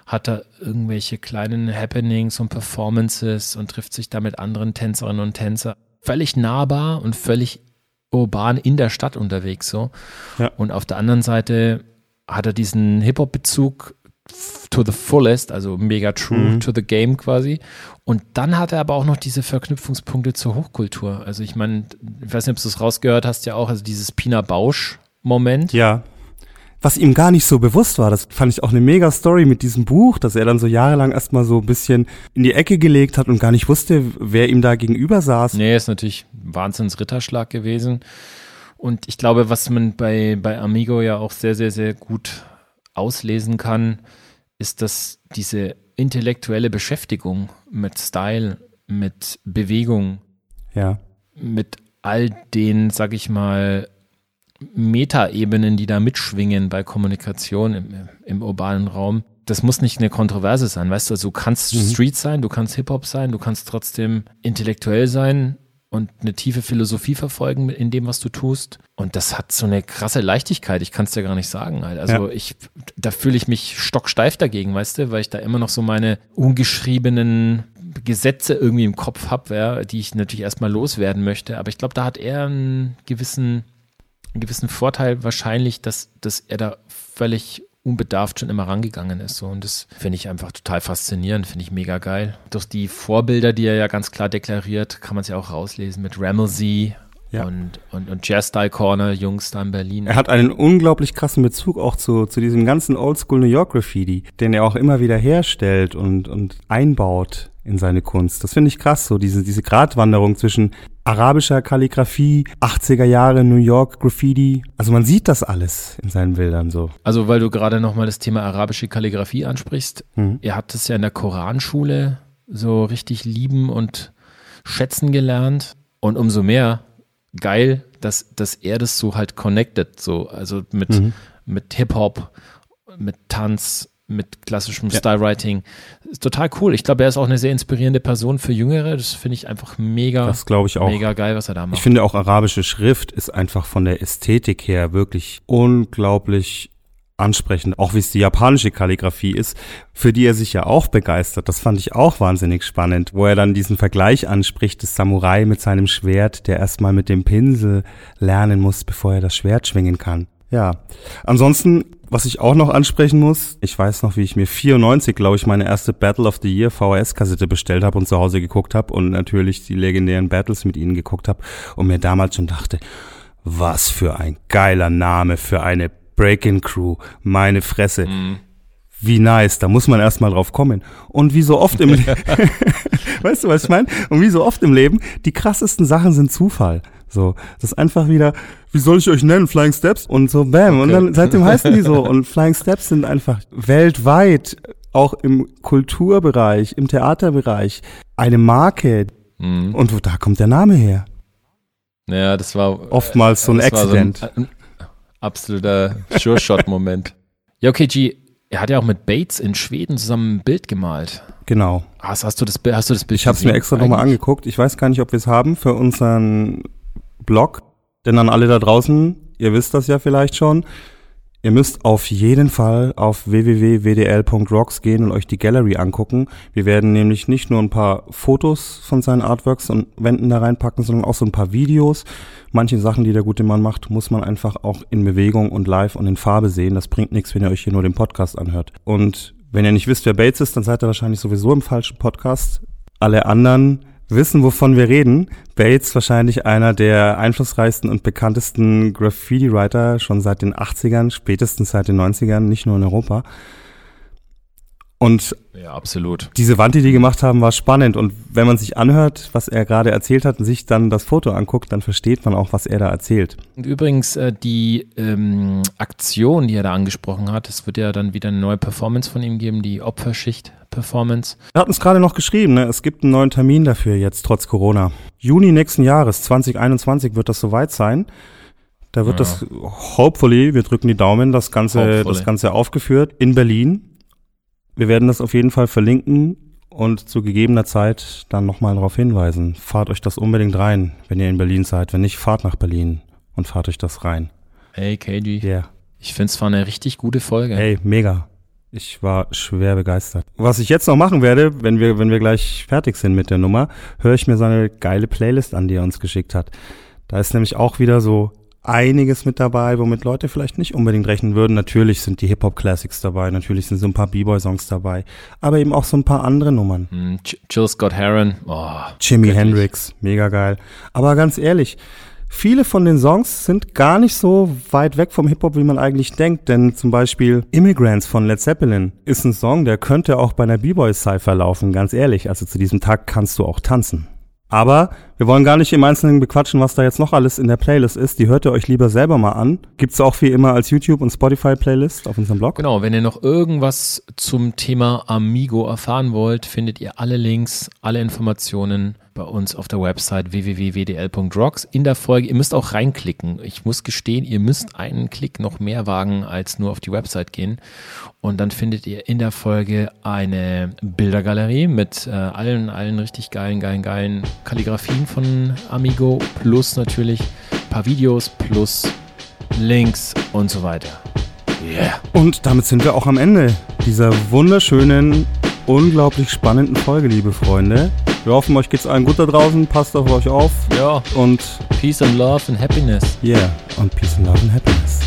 hat da irgendwelche kleinen Happenings und Performances und trifft sich da mit anderen Tänzerinnen und Tänzer. Völlig nahbar und völlig urban in der Stadt unterwegs so. Ja. Und auf der anderen Seite hat er diesen Hip-Hop-Bezug to the fullest, also mega true Mhm. to the game quasi. Und dann hat er aber auch noch diese Verknüpfungspunkte zur Hochkultur. Also ich meine, ich weiß nicht, ob du es rausgehört hast, ja auch, also dieses Pina Bausch-Moment. Ja. Was ihm gar nicht so bewusst war, das fand ich auch eine mega Story mit diesem Buch, dass er dann so jahrelang erstmal so ein bisschen in die Ecke gelegt hat und gar nicht wusste, wer ihm da gegenüber saß. Nee, ist natürlich ein Wahnsinns-Ritterschlag gewesen. Und ich glaube, was man bei, bei Amigo ja auch sehr, sehr, sehr gut auslesen kann, ist, dass diese intellektuelle Beschäftigung mit Style mit Bewegung, Ja. mit all den, sag ich mal, Metaebenen, die da mitschwingen bei Kommunikation im, im urbanen Raum. Das muss nicht eine Kontroverse sein, weißt du? Also du kannst Street sein, du kannst Hip-Hop sein, du kannst trotzdem intellektuell sein und eine tiefe Philosophie verfolgen in dem, was du tust. Und das hat so eine krasse Leichtigkeit, ich kann es dir gar nicht sagen. Halt. Also Ja. ich, da fühle ich mich stocksteif dagegen, weißt du, weil ich da immer noch so meine ungeschriebenen Gesetze irgendwie im Kopf habe, ja, die ich natürlich erstmal loswerden möchte. Aber ich glaube, da hat er einen gewissen, einen gewissen Vorteil wahrscheinlich, dass, dass er da völlig unbedarft schon immer rangegangen ist. So. Und das finde ich einfach total faszinierend, finde ich mega geil. Durch die Vorbilder, die er ja ganz klar deklariert, kann man es ja auch rauslesen mit Ramelsey Ja. und, und, und Jazz Style Corner, Jungs da in Berlin. Er hat einen unglaublich krassen Bezug auch zu, zu diesem ganzen Oldschool New York Graffiti, den er auch immer wieder herstellt und, und einbaut in seine Kunst. Das finde ich krass, so diese, diese Gratwanderung zwischen arabischer Kalligrafie, 80er Jahre New York Graffiti. Also man sieht das alles in seinen Bildern so. Also, weil du gerade nochmal das Thema arabische Kalligrafie ansprichst. Mhm. Er hat es ja in der Koranschule so richtig lieben und schätzen gelernt. Und umso mehr geil, dass, dass er das so halt connected, so, also mit, Mhm. mit Hip-Hop, mit Tanz, mit klassischem Stylewriting. Ist total cool. Ich glaube, er ist auch eine sehr inspirierende Person für Jüngere. Das finde ich einfach mega, Das glaube ich auch. mega geil, was er da macht. Ich finde auch arabische Schrift ist einfach von der Ästhetik her wirklich unglaublich ansprechend, auch wie es die japanische Kalligrafie ist, für die er sich ja auch begeistert. Das fand ich auch wahnsinnig spannend, wo er dann diesen Vergleich anspricht, des Samurai mit seinem Schwert, der erstmal mit dem Pinsel lernen muss, bevor er das Schwert schwingen kann. Ja, ansonsten, was ich auch noch ansprechen muss, ich weiß noch, wie ich mir 94, glaube ich, meine erste Battle of the Year VHS-Kassette bestellt habe und zu Hause geguckt habe und natürlich die legendären Battles mit ihnen geguckt habe und mir damals schon dachte, was für ein geiler Name für eine Break-In-Crew, meine Fresse. Wie nice, da muss man erstmal drauf kommen. Und wie so oft im Leben, weißt du, was ich meine? Und wie so oft im Leben, die krassesten Sachen sind Zufall. So, das ist einfach wieder, wie soll ich euch nennen? Flying Steps? Und so, bam. Und dann seitdem heißen die so. Und Flying Steps sind einfach weltweit, auch im Kulturbereich, im Theaterbereich, eine Marke. Mhm. Und wo- da kommt der Name her. Ja, das war Oftmals so ein Accident. ein, ein absoluter Sure-Shot-Moment. ja, okay, G, er hat ja auch mit Bates in Schweden zusammen ein Bild gemalt. Genau. Hast, hast, du, das, Bild- hast du das Bild Ich habe es mir extra nochmal angeguckt. Ich weiß gar nicht, ob wir es haben für unseren Blog. Denn an alle da draußen, ihr wisst das ja vielleicht schon. Ihr müsst auf jeden Fall auf www.wdl.rocks gehen und euch die Gallery angucken. Wir werden nämlich nicht nur ein paar Fotos von seinen Artworks und Wänden da reinpacken, sondern auch so ein paar Videos. Manche Sachen, die der gute Mann macht, muss man einfach auch in Bewegung und live und in Farbe sehen. Das bringt nichts, wenn ihr euch hier nur den Podcast anhört. Und wenn ihr nicht wisst, wer Bates ist, dann seid ihr wahrscheinlich sowieso im falschen Podcast. Alle anderen wissen, wovon wir reden. Bates wahrscheinlich einer der einflussreichsten und bekanntesten Graffiti-Writer schon seit den 80ern, spätestens seit den 90ern, nicht nur in Europa. Und Ja, absolut. diese Wand, die die gemacht haben, war spannend. Und wenn man sich anhört, was er gerade erzählt hat und sich dann das Foto anguckt, dann versteht man auch, was er da erzählt. Und übrigens, äh, die ähm, Aktion, die er da angesprochen hat, es wird ja dann wieder eine neue Performance von ihm geben, die Opferschicht-Performance. Er hat uns gerade noch geschrieben, ne? es gibt einen neuen Termin dafür jetzt, trotz Corona. Juni nächsten Jahres, 2021, wird das soweit sein. Da wird Ja. das, hopefully, wir drücken die Daumen, das Ganze, Hopefully. das Ganze aufgeführt in Berlin. Wir werden das auf jeden Fall verlinken und zu gegebener Zeit dann nochmal darauf hinweisen. Fahrt euch das unbedingt rein, wenn ihr in Berlin seid. Wenn nicht, fahrt nach Berlin und fahrt euch das rein. Hey, KG. Yeah. Ich finde es war eine richtig gute Folge. Hey, mega. Ich war schwer begeistert. Was ich jetzt noch machen werde, wenn wir, wenn wir gleich fertig sind mit der Nummer, höre ich mir seine geile Playlist an, die er uns geschickt hat. Da ist nämlich auch wieder so einiges mit dabei, womit Leute vielleicht nicht unbedingt rechnen würden. Natürlich sind die Hip-Hop-Classics dabei, natürlich sind so ein paar B-Boy-Songs dabei, aber eben auch so ein paar andere Nummern. Hm, Ch- Jill Scott Heron. Oh, Jimi göttlich. Hendrix, mega geil. Aber ganz ehrlich, viele von den Songs sind gar nicht so weit weg vom Hip-Hop, wie man eigentlich denkt. Denn zum Beispiel Immigrants von Led Zeppelin ist ein Song, der könnte auch bei einer B-Boy-Cypher laufen, ganz ehrlich. Also zu diesem Tag kannst du auch tanzen. Aber Wir wollen gar nicht im Einzelnen bequatschen, was da jetzt noch alles in der Playlist ist. Die hört ihr euch lieber selber mal an. Gibt's auch wie immer als YouTube- und Spotify-Playlist auf unserem Blog. Genau, wenn ihr noch irgendwas zum Thema Amigo erfahren wollt, findet ihr alle Links, alle Informationen bei uns auf der Website www.wdl.rocks in der Folge. Ihr müsst auch reinklicken. Ich muss gestehen, ihr müsst einen Klick noch mehr wagen, als nur auf die Website gehen. Und dann findet ihr in der Folge eine Bildergalerie mit äh, allen, allen richtig geilen, geilen, geilen Kalligrafien von Amigo plus natürlich ein paar Videos plus Links und so weiter. Yeah. Und damit sind wir auch am Ende dieser wunderschönen, unglaublich spannenden Folge, liebe Freunde. Wir hoffen, euch geht's allen gut da draußen. Passt auf euch auf. Ja, Und Peace and Love and Happiness. yeah, und Peace and Love and Happiness.